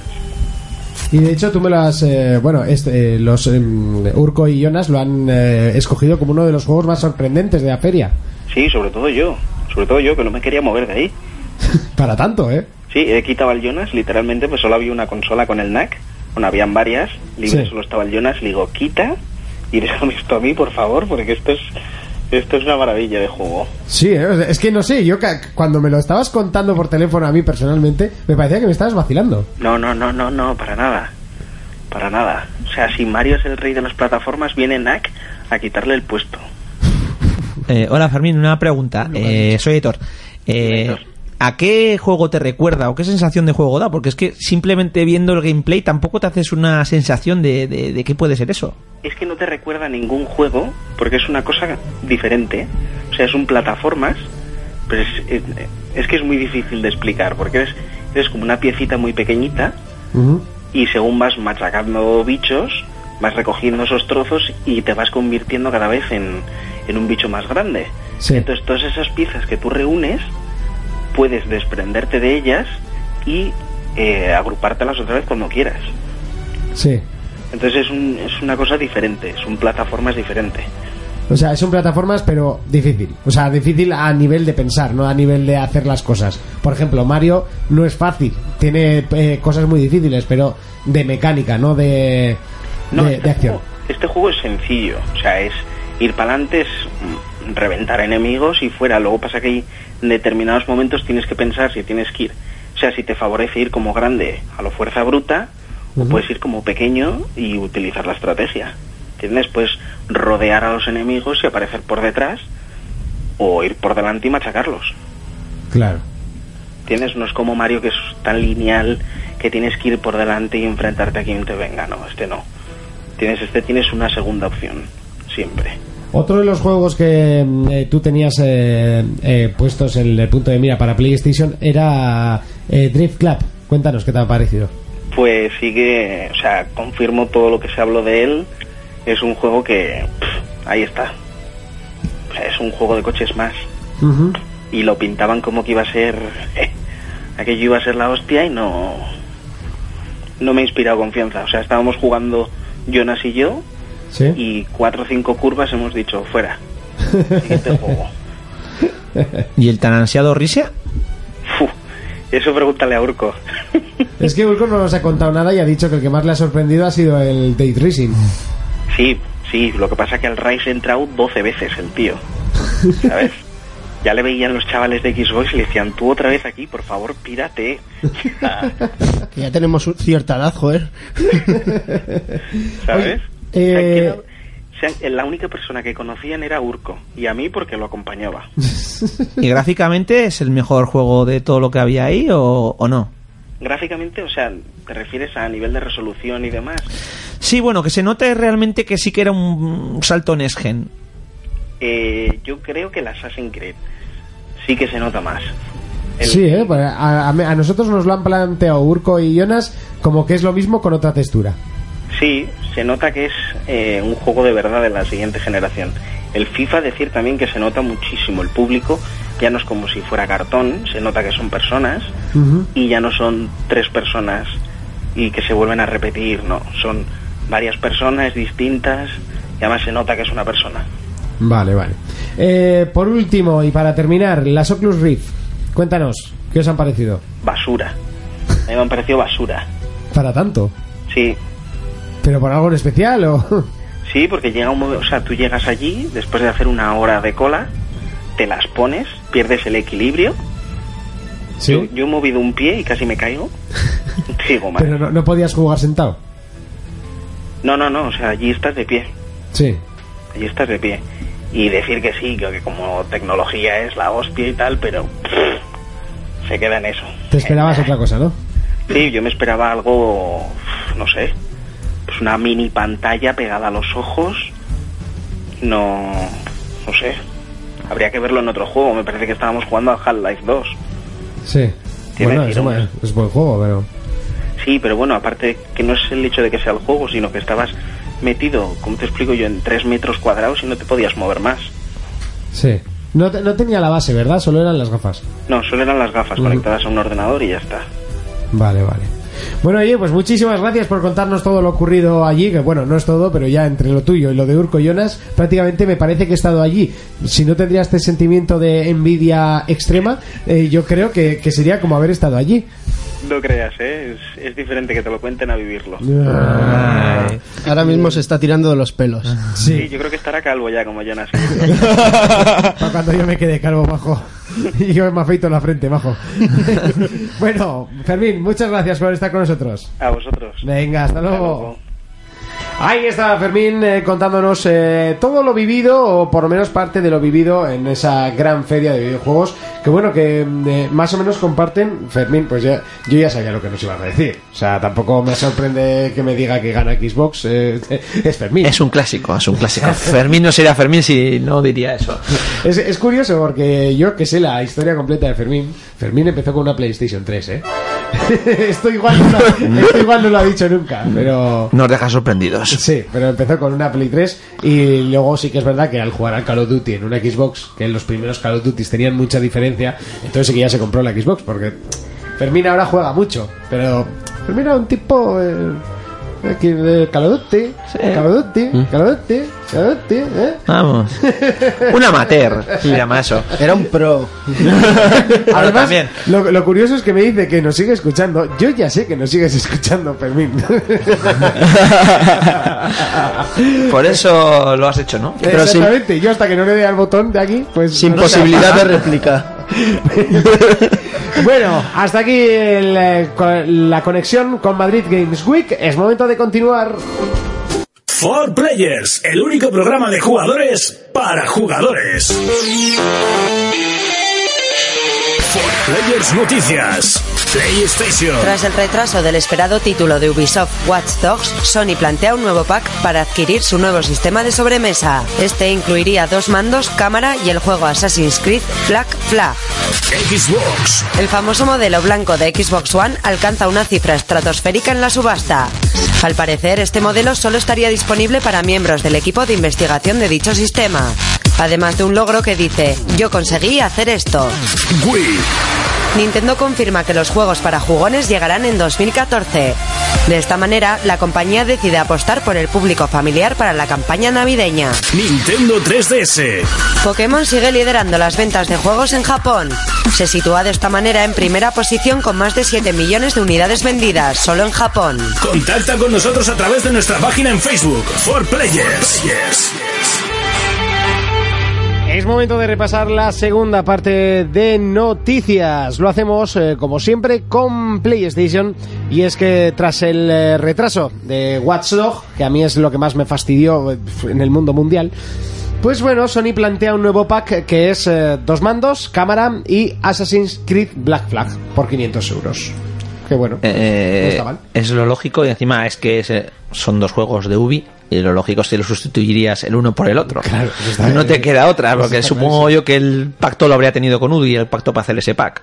Y de hecho tú me lo has... eh, bueno, este, eh, los em, Urco y Jonas lo han eh, escogido como uno de los juegos más sorprendentes de la feria. Sí, sobre todo yo. Sobre todo yo, que no me quería mover de ahí. Para tanto, ¿eh? Sí, he quitado al Jonas, literalmente, pues solo había una consola con el NAC. Bueno, habían varias, libre Sí. solo estaba el Jonas, le digo, quita y déjame esto a mí, por favor, porque esto es, esto es una maravilla de juego. Sí, ¿eh? es que no sé, yo ca- cuando me lo estabas contando por teléfono a mí personalmente, me parecía que me estabas vacilando. No, no, no, no, no, para nada. Para nada. O sea, si Mario es el rey de las plataformas, viene NAC a quitarle el puesto. Eh, hola Fermín, una pregunta. Eh, soy Héctor. Eh. ¿A qué juego te recuerda o qué sensación de juego da? Porque es que simplemente viendo el gameplay tampoco te haces una sensación de, de, de qué puede ser eso. Es que no te recuerda a ningún juego, porque es una cosa diferente. O sea, es un plataformas, pero es, es, es que es muy difícil de explicar, porque eres, eres como una piecita muy pequeñita y según vas machacando bichos, vas recogiendo esos trozos y te vas convirtiendo cada vez en, en un bicho más grande. Sí. Entonces todas esas piezas que tú reúnes, puedes desprenderte de ellas y eh, agrupártelas otra vez cuando quieras. Sí. Entonces es, un, es una cosa diferente, es un plataformas diferente. O sea, son plataformas, pero difícil. O sea, difícil a nivel de pensar, no a nivel de hacer las cosas. Por ejemplo, Mario no es fácil. Tiene eh, cosas muy difíciles, pero de mecánica, no de, No, de, este, de acción. Juego, este juego es sencillo, o sea, es ir para adelante, es reventar enemigos y fuera. Luego pasa que hay en determinados momentos tienes que pensar si tienes que ir, o sea, si te favorece ir como grande a lo fuerza bruta o puedes ir como pequeño y utilizar la estrategia. ¿Entiendes? Puedes rodear a los enemigos y aparecer por detrás o ir por delante y machacarlos. Claro. ¿Tienes? No es como Mario que es tan lineal que tienes que ir por delante y enfrentarte a quien te venga. No, este no. Tienes este tienes una segunda opción siempre. Otro de los juegos que mm, eh, tú tenías eh, eh, puestos en el punto de mira para PlayStation era eh, Drift Club. Cuéntanos qué te ha parecido. Pues sigue, o sea, confirmo todo lo que se habló de él. Es un juego que pff, ahí está. O sea, es un juego de coches más. Y lo pintaban como que iba a ser eh, aquello iba a ser la hostia y no no me ha inspirado confianza. O sea, estábamos jugando Jonas y yo Sí. y cuatro o cinco curvas hemos dicho fuera. Siguiente juego. ¿Y el tan ansiado Risia? Eso pregúntale a Urco. Es que Urko no nos ha contado nada y ha dicho que el que más le ha sorprendido ha sido el Day Racing. Sí, sí, lo que pasa es que al Rise ha entrado 12 veces el tío. ¿Sabes? Ya le veían los chavales de Xbox y le decían, tú otra vez aquí, por favor, pírate. Que ya tenemos un- cierta edad, joder. ¿Sabes? Oye, eh, sea, la única persona que conocían era Urco. Y a mí porque lo acompañaba. ¿Y gráficamente es el mejor juego de todo lo que había ahí o, o no? Gráficamente, o sea, ¿te refieres a nivel de resolución y demás? Sí, bueno, que se note realmente que sí que era un salto en Esgen. Eh, yo creo que el Assassin's Creed sí que se nota más. El- Sí, ¿eh? Pues a, a- a nosotros nos lo han planteado Urko y Jonas como que es lo mismo con otra textura. Sí, se nota que es eh, un juego de verdad de la siguiente generación. El FIFA, decir también que se nota muchísimo. El público ya no es como si fuera cartón, se nota que son personas y ya no son tres personas y que se vuelven a repetir, no. Son varias personas distintas y además se nota que es una persona. Vale, vale. Eh, por último, y para terminar, las Oculus Rift. Cuéntanos, ¿qué os han parecido? Basura. A mí me han parecido basura. Para tanto. Sí, ¿Pero por algo en especial o...? Sí, porque llega un momento, o sea, tú llegas allí después de hacer una hora de cola, te las pones, pierdes el equilibrio. Yo, yo he movido un pie y casi me caigo. Digo, madre. Pero no, no podías jugar sentado. No, no, no, o sea, allí estás de pie. Sí. Allí estás de pie. Y decir que sí, que, que como tecnología es la hostia y tal, pero pff, se queda en eso. Te esperabas Eh, otra cosa, ¿no? Sí, yo me esperaba algo, no sé, pues una mini pantalla pegada a los ojos. No, no sé. Habría que verlo en otro juego. Me parece que estábamos jugando a Half-Life 2. Sí. Bueno, es, tirones. buen- es buen juego, pero... Sí, pero bueno, aparte que no es el hecho de que sea el juego, sino que estabas metido, como te explico yo, en 3 metros cuadrados y no te podías mover más. Sí. No, te- no tenía la base, ¿verdad? Solo eran las gafas. No, solo eran las gafas conectadas a un ordenador y ya está. Vale, vale. Bueno, oye, pues muchísimas gracias por contarnos todo lo ocurrido allí, que bueno, no es todo, pero ya entre lo tuyo y lo de Urco Jonas, prácticamente me parece que he estado allí. Si no tendría este sentimiento de envidia extrema, eh, yo creo que, que sería como haber estado allí. No creas, ¿eh? Es, es diferente que te lo cuenten a vivirlo. Ahora mismo se está tirando de los pelos. Sí, yo creo que estará calvo ya, como Jonas. Para cuando yo me quede calvo, majo. Y yo me afeito la frente, majo. bueno, Fermín, muchas gracias por estar con nosotros. A vosotros. Venga, hasta luego. Ahí está Fermín eh, contándonos eh, todo lo vivido, o por lo menos parte de lo vivido en esa gran feria de videojuegos. Que bueno, que mm, eh, más o menos comparten. Fermín, pues ya, yo ya sabía lo que nos iban a decir. O sea, tampoco me sorprende que me diga que gana Xbox. es Fermín. Es un clásico, es un clásico. Fermín no sería Fermín si no diría eso. Es, es curioso porque yo que sé la historia completa de Fermín, Fermín empezó con una PlayStation 3, ¿eh? esto, igual no esto igual no lo ha dicho nunca, pero... Nos deja sorprendidos. Sí, pero empezó con una Play 3 y luego sí que es verdad que al jugar al Call of Duty en una Xbox, que en los primeros Call of Duty tenían mucha diferencia, entonces sí que ya se compró la Xbox porque Fermín ahora juega mucho, pero Fermín era un tipo... eh, aquí Call of Duty, Call of Duty, ¿eh? Vamos. Un amateur, se llama eso. Era un pro. Ahora también. Lo, lo curioso es que me dice que nos sigue escuchando. Yo ya sé que nos sigues escuchando, Fermín. Por eso lo has hecho, ¿no? Pero sin- Exactamente. Yo hasta que no le dé al botón de aquí, pues... Sin no posibilidad de réplica. Bueno, hasta aquí eh, la conexión con Madrid Games Week. Es momento de continuar. For Players, el único programa de jugadores para jugadores. For Players Noticias. PlayStation. Tras el retraso del esperado título de Ubisoft Watch Dogs, Sony plantea un nuevo pack para adquirir su nuevo sistema de sobremesa. Este incluiría dos mandos, cámara y el juego Assassin's Creed Black Flag. Xbox. El famoso modelo blanco de Xbox One alcanza una cifra estratosférica en la subasta. Al parecer, este modelo solo estaría disponible para miembros del equipo de investigación de dicho sistema. Además de un logro que dice, yo conseguí hacer esto. Wii. Nintendo confirma que los juegos para jugones llegarán en 2014. De esta manera, la compañía decide apostar por el público familiar para la campaña navideña. Nintendo 3DS. Pokémon sigue liderando las ventas de juegos en Japón. Se sitúa de esta manera en primera posición con más de 7 millones de unidades vendidas, solo en Japón. Contacta con nosotros a través de nuestra página en Facebook. For Players. Yes. Es momento de repasar la segunda parte de noticias. Lo hacemos, eh, como siempre, con PlayStation. Y es que tras el eh, retraso de Watch Dogs, que a mí es lo que más me fastidió eh, en el mundo mundial, pues bueno, Sony plantea un nuevo pack que es eh, dos mandos, cámara y Assassin's Creed Black Flag por 500 euros. Que bueno, Eh, no está mal. es lo lógico y encima es que es, son dos juegos de Ubi y lo lógico es que lo sustituirías el uno por el otro. Claro, está- no te queda otra, porque está supongo yo que el pacto lo habría tenido con Ubi, el pacto para hacer ese pack.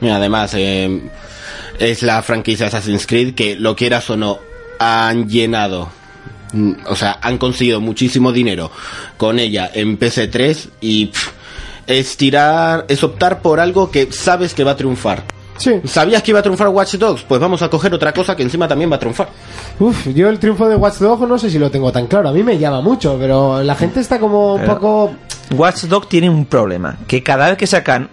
Y además, eh, es la franquicia Assassin's Creed que, lo quieras o no, han llenado. mm, O sea, han conseguido muchísimo dinero con ella en PC3 y pff, es tirar, es optar por algo que sabes que va a triunfar. Sí. ¿Sabías que iba a triunfar Watch Dogs? Pues vamos a coger otra cosa que encima también va a triunfar. Uf, yo el triunfo de Watch Dogs no sé si lo tengo tan claro. A mí me llama mucho, pero la gente está como un Pero- poco... Watch Dogs tiene un problema, que cada vez que sacan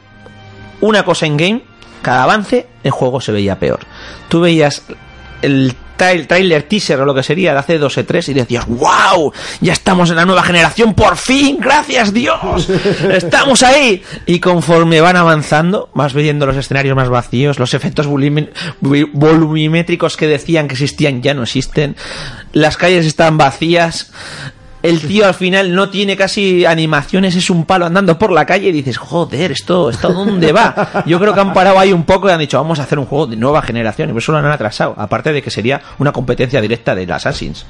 una cosa en game, cada avance, el juego se veía peor. Tú veías el trail- trailer teaser o lo que sería de hace 2 o 3 y decías, wow, ya estamos en la nueva generación, por fin, gracias Dios, estamos ahí. Y conforme van avanzando, vas viendo los escenarios más vacíos, los efectos volumimétricos que decían que existían ya no existen, las calles están vacías. El tío al final no tiene casi animaciones, es un palo andando por la calle y dices, joder, esto, esto dónde va. Yo creo que han parado ahí un poco y han dicho, vamos a hacer un juego de nueva generación y por eso lo han atrasado. Aparte de que sería una competencia directa del Assassins.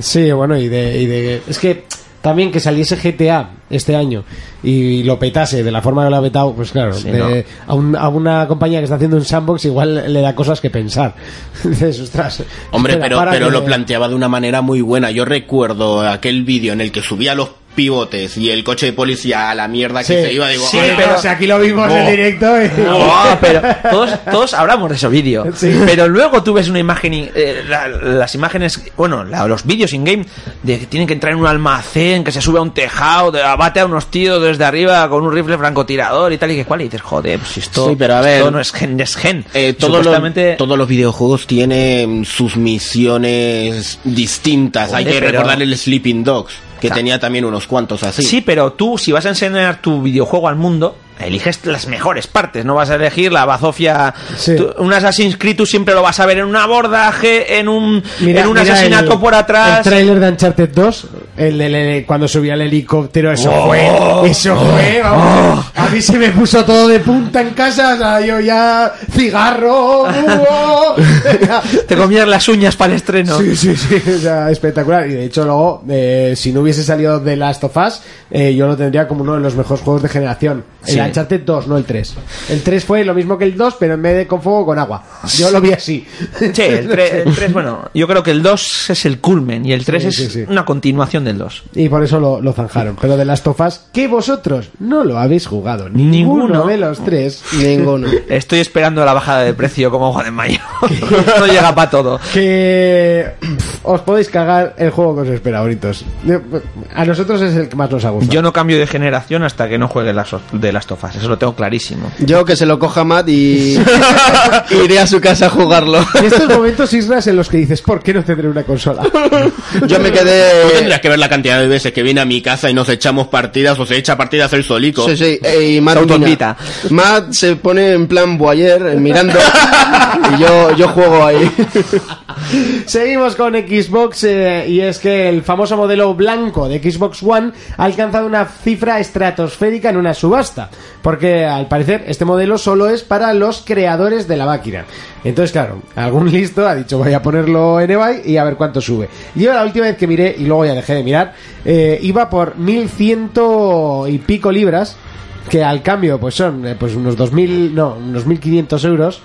Sí, bueno, y de, y de... Es que también que saliese GTA este año y lo petase de la forma que lo ha petado, pues claro, Sí, de- no. a, un- a una compañía que está haciendo un sandbox igual le da cosas que pensar. Ostras, Hombre, espera, pero, pero que- lo planteaba de una manera muy buena. Yo recuerdo aquel vídeo en el que subía los pivotes y el coche de policía a la mierda que Sí. se iba. Digo, Sí, "Ay, pero o sea, aquí lo vimos en Oh. directo y... No, pero todos, todos hablamos de ese vídeo. Sí. Pero luego tú ves una imagen, y, eh, la- las imágenes, bueno, la- los vídeos in-game, de que tienen que entrar en un almacén, que se sube a un tejado, de abate a unos tíos desde arriba con un rifle francotirador y tal y que cual. Y dices, joder, pues esto, Sí, pero a ver, esto no es gen, es gen. Eh, todos, Supuestamente- los, todos los videojuegos tienen sus misiones distintas. Hay que pero- recordar el Sleeping Dogs, que Claro. tenía también unos cuantos así. Sí, pero tú, si vas a enseñar tu videojuego al mundo, eliges las mejores partes, no vas a elegir la bazofia. Sí. Tú- un Assassin's Creed tú siempre lo vas a ver en un abordaje, en un, Mira- en un asesinato el- por atrás. El tráiler de Uncharted 2, el, el- el- cuando subía el helicóptero, eso Oh. fue, eso fue, vamos. A mí se me puso todo de punta en casa, o sea, yo ya cigarro. ¡uh! Te comías las uñas para el estreno. Sí, sí, sí, o sea, espectacular. Y de hecho, luego, eh, si no hubiese salido The Last of Us, eh, yo lo tendría como uno de los mejores juegos de generación. Sí. El Uncharted 2, no el 3. El 3 fue lo mismo que el 2, pero en vez de con fuego, con agua. Yo lo vi así. Sí, el 3, bueno, yo creo que el 2 es el culmen y el 3 Sí, es sí. una continuación del 2. Y por eso lo, lo zanjaron. Pero The Last of Us, que vosotros no lo habéis jugado. Ninguno, Ninguno. de los tres. Ninguno. Estoy esperando la bajada de precio como Juan en Mayo. no llega para todo. Que os podéis cagar el juego que os espera, ahoritos. A nosotros es el que más nos ha gustado. Yo no cambio de generación hasta que no juegue las de las tofas, eso lo tengo clarísimo. Yo que se lo coja Matt y iré a su casa a jugarlo. En estos momentos, Isras, en los que dices, ¿por qué no tendré una consola? Yo me Tú quedé... tendrías que ver la cantidad de veces que viene a mi casa y nos echamos partidas o se echa partidas el solico. Sí, sí, y Matt. Matt se pone en plan boyer eh, mirando y yo, yo juego ahí. Seguimos con Xbox eh, y es que el famoso modelo blanco de Xbox One ha alcanzado una cifra estratosférica en una subasta, porque al parecer este modelo solo es para los creadores de la máquina. Entonces, claro, algún listo ha dicho voy a ponerlo en eBay y a ver cuánto sube. Yo la última vez que miré, y luego ya dejé de mirar, eh, iba por 1100 y pico libras, que al cambio pues son eh, pues unos 2000, no, unos 1500 euros.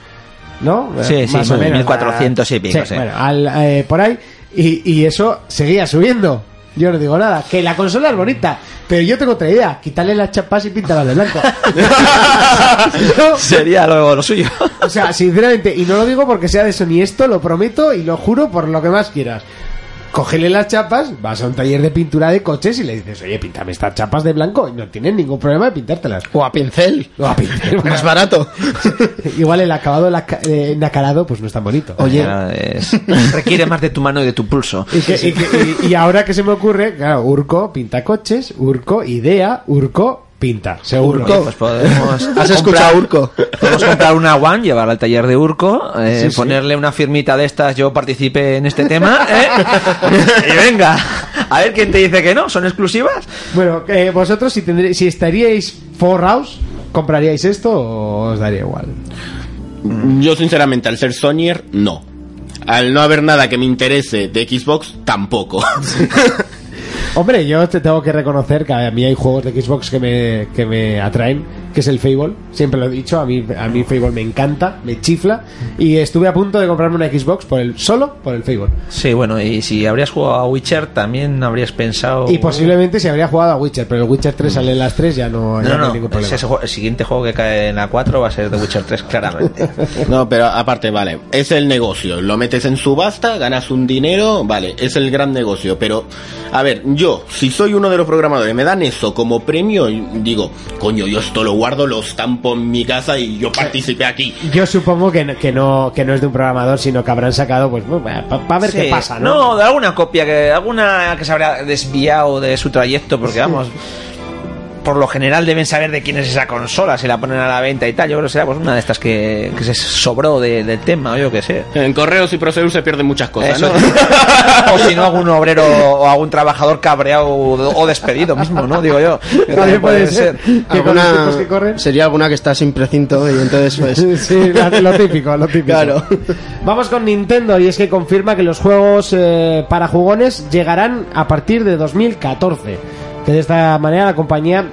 ¿No? Sí, Eh, sí, más o sí, menos. 1400 y pico, sí. bueno, al- eh, por ahí. Y, y eso seguía subiendo. Yo no digo nada. Que la consola es bonita. Pero yo tengo otra idea. Quitarle las chapas y pintarlas de blanco. No, Sería lo, lo suyo. o sea, sinceramente, y no lo digo porque sea de Sony esto, lo prometo y lo juro por lo que más quieras. Cógele las chapas, vas a un taller de pintura de coches y le dices, oye, píntame estas chapas de blanco. Y no tienen ningún problema de pintártelas. O a pincel. O a pincel, bueno. Más barato. Igual el acabado eh, nacarado, pues no es tan bonito. Oye. Es- requiere más de tu mano y de tu pulso. Y, que- y que- y- y ahora que se me ocurre, claro, Urco pinta coches, Urco idea, Urco pinta, seguro. Urco. Pues podemos ¿Has escuchado Urco? Podemos comprar una One, llevarla al taller de Urco, eh, Sí, sí. ponerle una firmita de estas, yo participé en este tema, ¿eh? y venga, a ver quién te dice que no, son exclusivas. Bueno, eh, vosotros si tendréis, si estaríais forraos, ¿compraríais esto o os daría igual? Yo sinceramente al ser Sonyer, no. Al no haber nada que me interese de Xbox, tampoco. Hombre, yo te tengo que reconocer que a mí hay juegos de Xbox que me, que me atraen, que es el Fable, siempre lo he dicho, a mí, a mí Fable me encanta, me chifla, y estuve a punto de comprarme una Xbox por el, solo por el Fable. Sí, bueno, y si habrías jugado a Witcher, también habrías pensado... Y posiblemente se habría jugado a Witcher, pero el Witcher 3 sale en las 3, ya no, ya No, no hay no, ningún ese problema. es el juego- el siguiente juego que cae en la 4 va a ser The Witcher 3, claramente. No, pero aparte, vale, es el negocio. Lo metes en subasta, ganas un dinero, vale, es el gran negocio. Pero, a ver, yo, si soy uno de los programadores, me dan eso como premio, y digo, coño, yo esto lo guardo, lo estampo en mi casa y yo participé aquí. Yo supongo que no, que no, que no es de un programador, sino que habrán sacado, pues, para ver qué pasa, ¿no? de alguna copia, que alguna que se habrá desviado de su trayecto, porque vamos... por lo general deben saber de quién es esa consola, si la ponen a la venta y tal. Yo creo que será pues, una de estas que, que se sobró de- del tema, o yo qué sé. En correos y Prosegur se pierden muchas cosas, Eso. ¿no? o si no, algún obrero o algún trabajador cabreado o despedido mismo, ¿no? Digo yo. Que También puede ser. Alguna- que corren. sería alguna que está sin precinto y entonces pues... Sí, lo típico, lo típico. Claro. Vamos con Nintendo y es que confirma que los juegos eh, para jugones llegarán a partir de 2014. Que de esta manera la compañía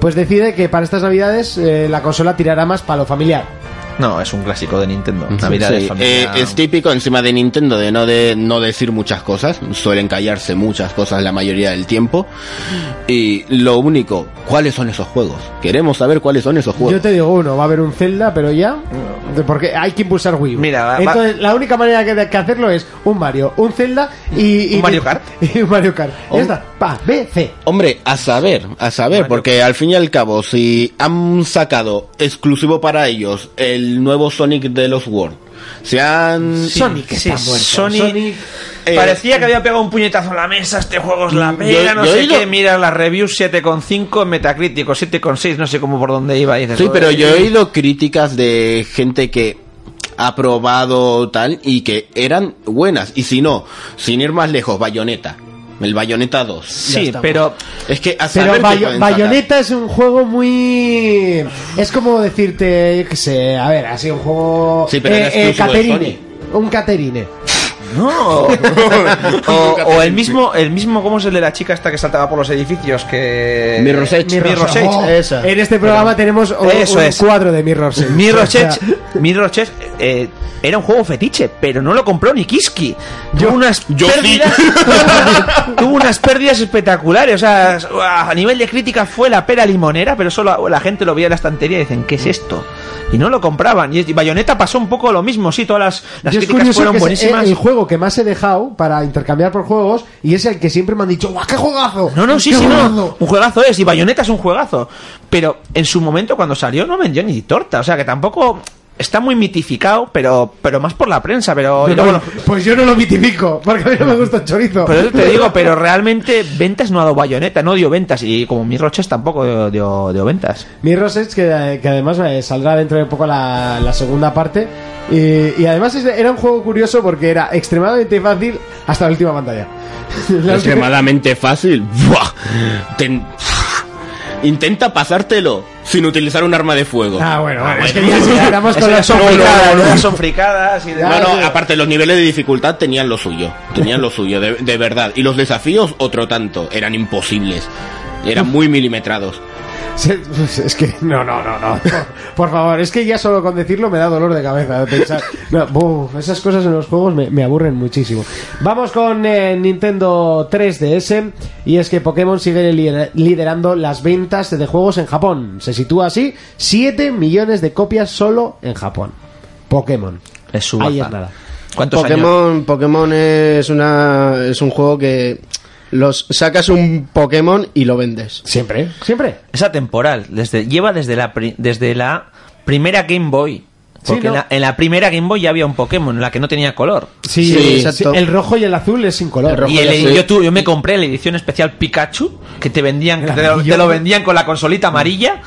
pues decide que para estas navidades eh, la consola tirará más para lo familiar. No, es un clásico de Nintendo. Navidades, Sí, familia. eh, es típico encima de Nintendo de no de no decir muchas cosas, suelen callarse muchas cosas la mayoría del tiempo. Y lo único, ¿cuáles son esos juegos? Queremos saber cuáles son esos Yo juegos. te digo uno, va a haber un Zelda, pero ya porque hay que impulsar Wii. U. Mira, va- va- entonces la única manera que, de que hacerlo es un Mario, un Zelda y, y Un Mario Kart. y un Mario Kart. Ya está, pa, B, C. Hombre, a saber, a saber, porque al fin y al cabo, si han sacado exclusivo para ellos el nuevo Sonic de los World, se han... Sonic Sí, está muerto. Sony Sonic- Eh, parecía que había pegado un puñetazo en la mesa, este juego es la pega, no yo he sé oído- qué, mira las reviews 7,5 en Metacritic o 7,6, no sé cómo por dónde iba. y dices, Sí, pero yo he oído críticas de gente que ha probado tal y que eran buenas. Y si no, sin ir más lejos, Bayonetta. El Bayonetta 2. Sí, pero Es que a Pero Bayo-. Bayonetta es un juego muy... Es como decirte, yo qué sé, a ver, así un juego... Sí, pero no es exclusivo de Caterine. Un Caterine. No. o, o el mismo, el mismo, ¿cómo es el de la chica esta que saltaba por los edificios? Que. Mirror's Edge. Mirror's Edge. Oh, esa. En este programa tenemos un, Eso un es. cuadro de Mirror's Edge. Mirror's Edge, Mirror's Edge, eh, era un juego fetiche, pero no lo compró ni Kiski. Tuvo unas yo sí. pérdidas, tuvo unas pérdidas espectaculares. O sea, a nivel de crítica fue la pera limonera, pero solo la gente lo veía en la estantería y dicen, ¿qué es esto? Y no lo compraban. Y Bayonetta pasó un poco lo mismo, sí, todas las, las Yo críticas fueron que es buenísimas. el juego que más he dejado para intercambiar por juegos y es el que siempre me han dicho ¡guau, qué juegazo! No, no, sí, ¡Qué sí, no. Un juegazo es, y Bayonetta es un juegazo. Pero en su momento, cuando salió, no vendió ni torta. O sea, que tampoco está muy mitificado, pero, pero más por la prensa. Pero, y luego Pues yo no lo mitifico, porque a mí no me gusta el chorizo. pero eso te digo, pero realmente ventas no ha dado Bayonetta, no dio ventas. Y como mis roches tampoco dio, dio, dio ventas. Mirror's Edge, que, que además eh, saldrá dentro de poco la, la segunda parte. Y, y además era un juego curioso porque era extremadamente fácil hasta la última pantalla. Extremadamente fácil. Buah. Ten- Intenta pasártelo sin utilizar un arma de fuego. Ah, bueno, bueno, es que bueno. ya estamos con las son no, no, fricadas, no, no. ya son fricadas y demás. No, no, aparte los niveles de dificultad tenían lo suyo, tenían lo suyo, de, de verdad. Y los desafíos, otro tanto, eran imposibles, eran muy milimetrados. Se- Es que, no, no, no, no. Por, por favor, es que ya solo con decirlo me da dolor de cabeza de pensar. No, buf, esas cosas en los juegos me, me aburren muchísimo. Vamos con eh, Nintendo 3DS. Y es que Pokémon sigue lider- liderando las ventas de juegos en Japón. Se sitúa así: 7 millones de copias solo en Japón. Pokémon. Es su Ahí es nada. ¿Cuántos años? Pokémon, Pokémon es una es un juego que los sacas un Pokémon y lo vendes. Siempre, siempre. Es atemporal. Desde, lleva desde la, pri- desde la primera Game Boy. Porque Sí, ¿no? en, la, en la primera Game Boy ya había un Pokémon, en la que no tenía color. Sí, Sí, sí, exacto. el rojo y el azul es sin color. El rojo Y el- y azul. yo, yo me compré la edición especial Pikachu, que te vendían, que te, lo- amarillo. te lo vendían con la consolita amarilla.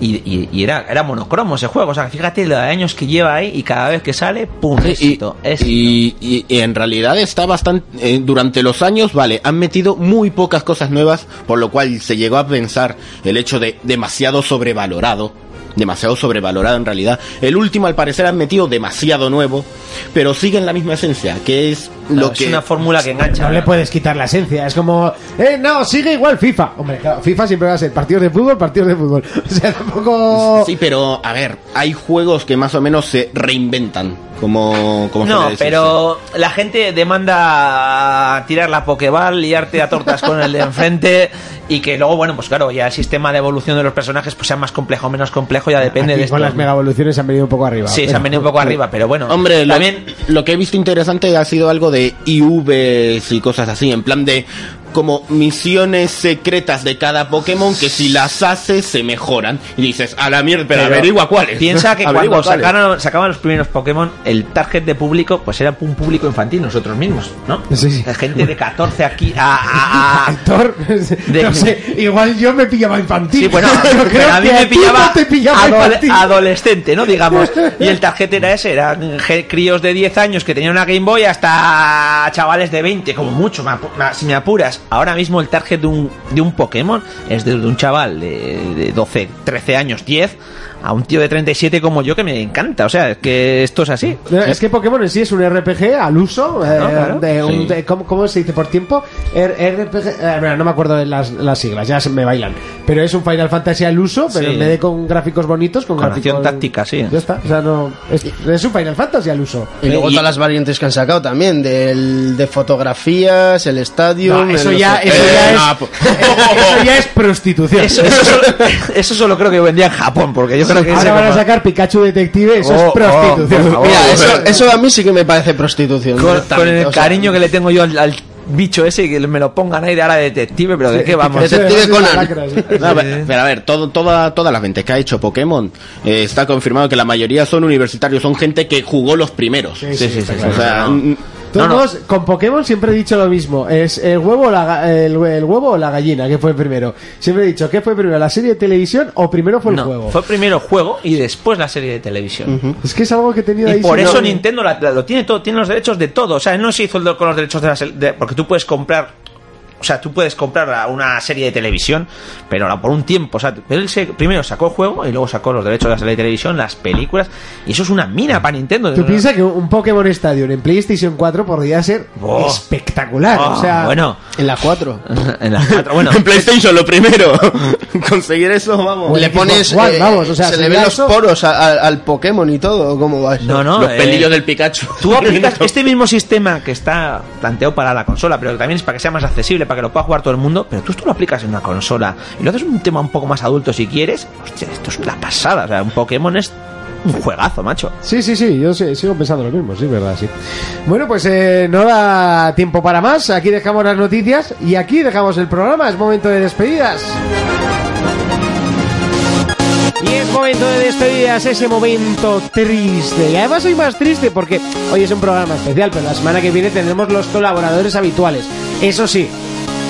Y, y- y era, era monocromo ese juego. O sea, fíjate los años que lleva ahí y cada vez que sale, ¡pum! Éxito, y- y- y en realidad está bastante... eh, durante los años, vale, han metido muy pocas cosas nuevas, por lo cual se llegó a pensar el hecho de demasiado sobrevalorado. Demasiado sobrevalorado en realidad. El último al parecer han metido demasiado nuevo, pero siguen la misma esencia, que es lo Claro, que... Es una fórmula que engancha. No le puedes quitar la esencia. Es como, eh, no, sigue igual FIFA. Hombre, claro, FIFA siempre va a ser partidos de fútbol, partidos de fútbol. O sea, tampoco. Sí, pero a ver, hay juegos que más o menos se reinventan, como, como No, pero la gente demanda tirar la Pokéball, liarte a tortas con el de enfrente y que luego, bueno, pues claro, ya el sistema de evolución de los personajes pues sea más complejo o menos complejo, ya depende Aquí de esto. con las mega evoluciones se han venido un poco arriba. Sí, se han venido un poco arriba, pero bueno. Hombre, lo, también lo que he visto interesante ha sido algo de IVs y cosas así, en plan de como misiones secretas de cada Pokémon que si las haces se mejoran. Y dices, a la mierda, pero, Pero averigua cuáles. Piensa que cuando sacaron, sacaban los primeros Pokémon, el target de público, pues era un público infantil, nosotros mismos, ¿no? Sí, sí. Gente de 14 aquí a. a- a- Héctor, De- no sé, igual yo me pillaba infantil. Sí, bueno, Yo creo pero a mí que me pillaba, no te pillaba adole- infantil. adolescente, ¿no? Digamos. Y el target era ese, eran críos de 10 años que tenían una Game Boy hasta chavales de 20, como mucho, me apu- me- si me apuras. Ahora mismo el target de un, de un Pokémon es de, un chaval de, de 12, 13 años, 10, a un tío de 37 como yo que me encanta. O sea, es que esto es así. Es que Pokémon en sí es un RPG al uso, eh, claro. de un- Sí. de- ¿cómo, cómo se dice por tiempo? R- RPG, eh, mira, no me acuerdo de las, las siglas, ya se me bailan. Pero es un Final Fantasy al uso, pero Sí. en vez de con gráficos bonitos, con, Con gráficos... acción táctica, sí. Ya está, o sea, no... Es, es un Final Fantasy al uso. Y luego Y- todas las variantes que han sacado también, del, de fotografías, el estadio... No, eso ya, eso ya Eh, es, no, eso ya es prostitución. Eso, eso, solo, eso solo creo que vendía en Japón, porque yo Ahora van a sacar Pikachu Detective, eso Oh, es oh, prostitución. favor. Mira, eso, eso a mí sí que me parece prostitución. con, con el o sea, cariño que le tengo yo al, al bicho ese y que me lo pongan ahí de ahora de detective, pero ¿de qué vamos? Detective Conan. lacra, sí. No, pero, pero a ver, todo, toda, todas las ventas que ha hecho Pokémon eh, está confirmado que la mayoría son universitarios, son gente que jugó los primeros. Sí, sí, O sea, mm, Todos No, no. modos, con Pokémon siempre he dicho lo mismo. Es el huevo, o la, el, el huevo o la gallina, que fue primero. Siempre he dicho, ¿qué fue primero? ¿La serie de televisión o primero fue el No, juego? fue primero el juego y después la serie de televisión. Es que es algo que he tenido Y ahí. por eso no, Nintendo la- la- lo tiene todo, tiene los derechos de todo. O sea, él no se hizo el con los derechos de la de- porque tú puedes comprar. O sea, tú puedes comprar a una serie de televisión, pero ahora por un tiempo. O sea, él se- primero sacó el juego y luego sacó los derechos de la serie de televisión, las películas. Y eso es una mina para Nintendo. Tú piensas que un Pokémon Stadium en PlayStation 4 podría ser Oh. espectacular. Ah, o sea, bueno, En la 4. en las cuatro, bueno. en PlayStation lo primero. Conseguir eso, vamos. Le pones. One, eh, vamos, o sea, se le ven los poros a- a- al Pokémon y todo. ¿Cómo va eso? No, no. los eh, pelillos del Pikachu. Tú aplicas este mismo sistema que está planteado para la consola, pero que también es para que sea más accesible, para que lo pueda jugar todo el mundo, pero tú esto lo aplicas en una consola y lo haces un tema un poco más adulto si quieres. Hostia, esto es una pasada. O sea, un Pokémon es un juegazo, macho. Sí, sí, sí, yo sí- sigo pensando lo mismo, sí, verdad, sí. Bueno, pues eh, no da tiempo para más. Aquí dejamos las noticias y aquí dejamos el programa. Es momento de despedidas. Y es momento de despedidas, ese momento triste. Y además soy más triste porque hoy es un programa especial, pero la semana que viene tendremos los colaboradores habituales. Eso sí,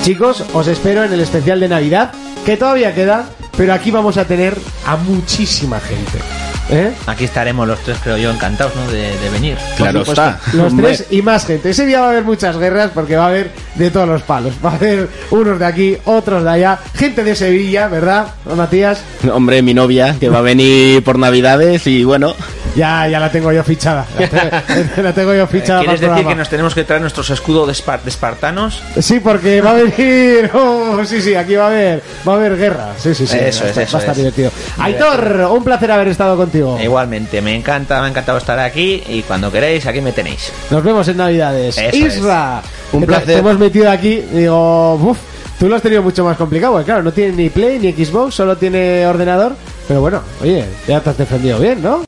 chicos, os espero en el especial de Navidad, que todavía queda, pero aquí vamos a tener a muchísima gente. ¿Eh? Aquí estaremos los tres, creo yo, encantados ¿no? de, de venir. Claro está. Los tres y más gente. Ese día va a haber muchas guerras porque va a haber de todos los palos. Va a haber unos de aquí, otros de allá, gente de Sevilla, ¿verdad, ¿No, Matías? Hombre, mi novia, que va a venir por Navidades y bueno, Ya, ya la tengo yo fichada. La tengo, la tengo yo fichada. Eh, ¿Quieres para el decir que nos tenemos que traer nuestros escudos de, espar- de espartanos? Sí, porque va a venir. Oh, sí, sí, aquí va a haber, va a haber guerra. Sí, sí, sí. Eso va es, estar- eso va a estar es. divertido. Aitor, un placer haber estado contigo. Igualmente, me encanta, me ha encantado estar aquí y cuando queréis, aquí me tenéis. Nos vemos en Navidades. Eso Isra, Un te- placer. Te hemos metido aquí. Digo, uff, tú lo has tenido mucho más complicado. porque, claro, no tiene ni Play ni Xbox, solo tiene ordenador. Pero bueno, oye, ya te has defendido bien, ¿no?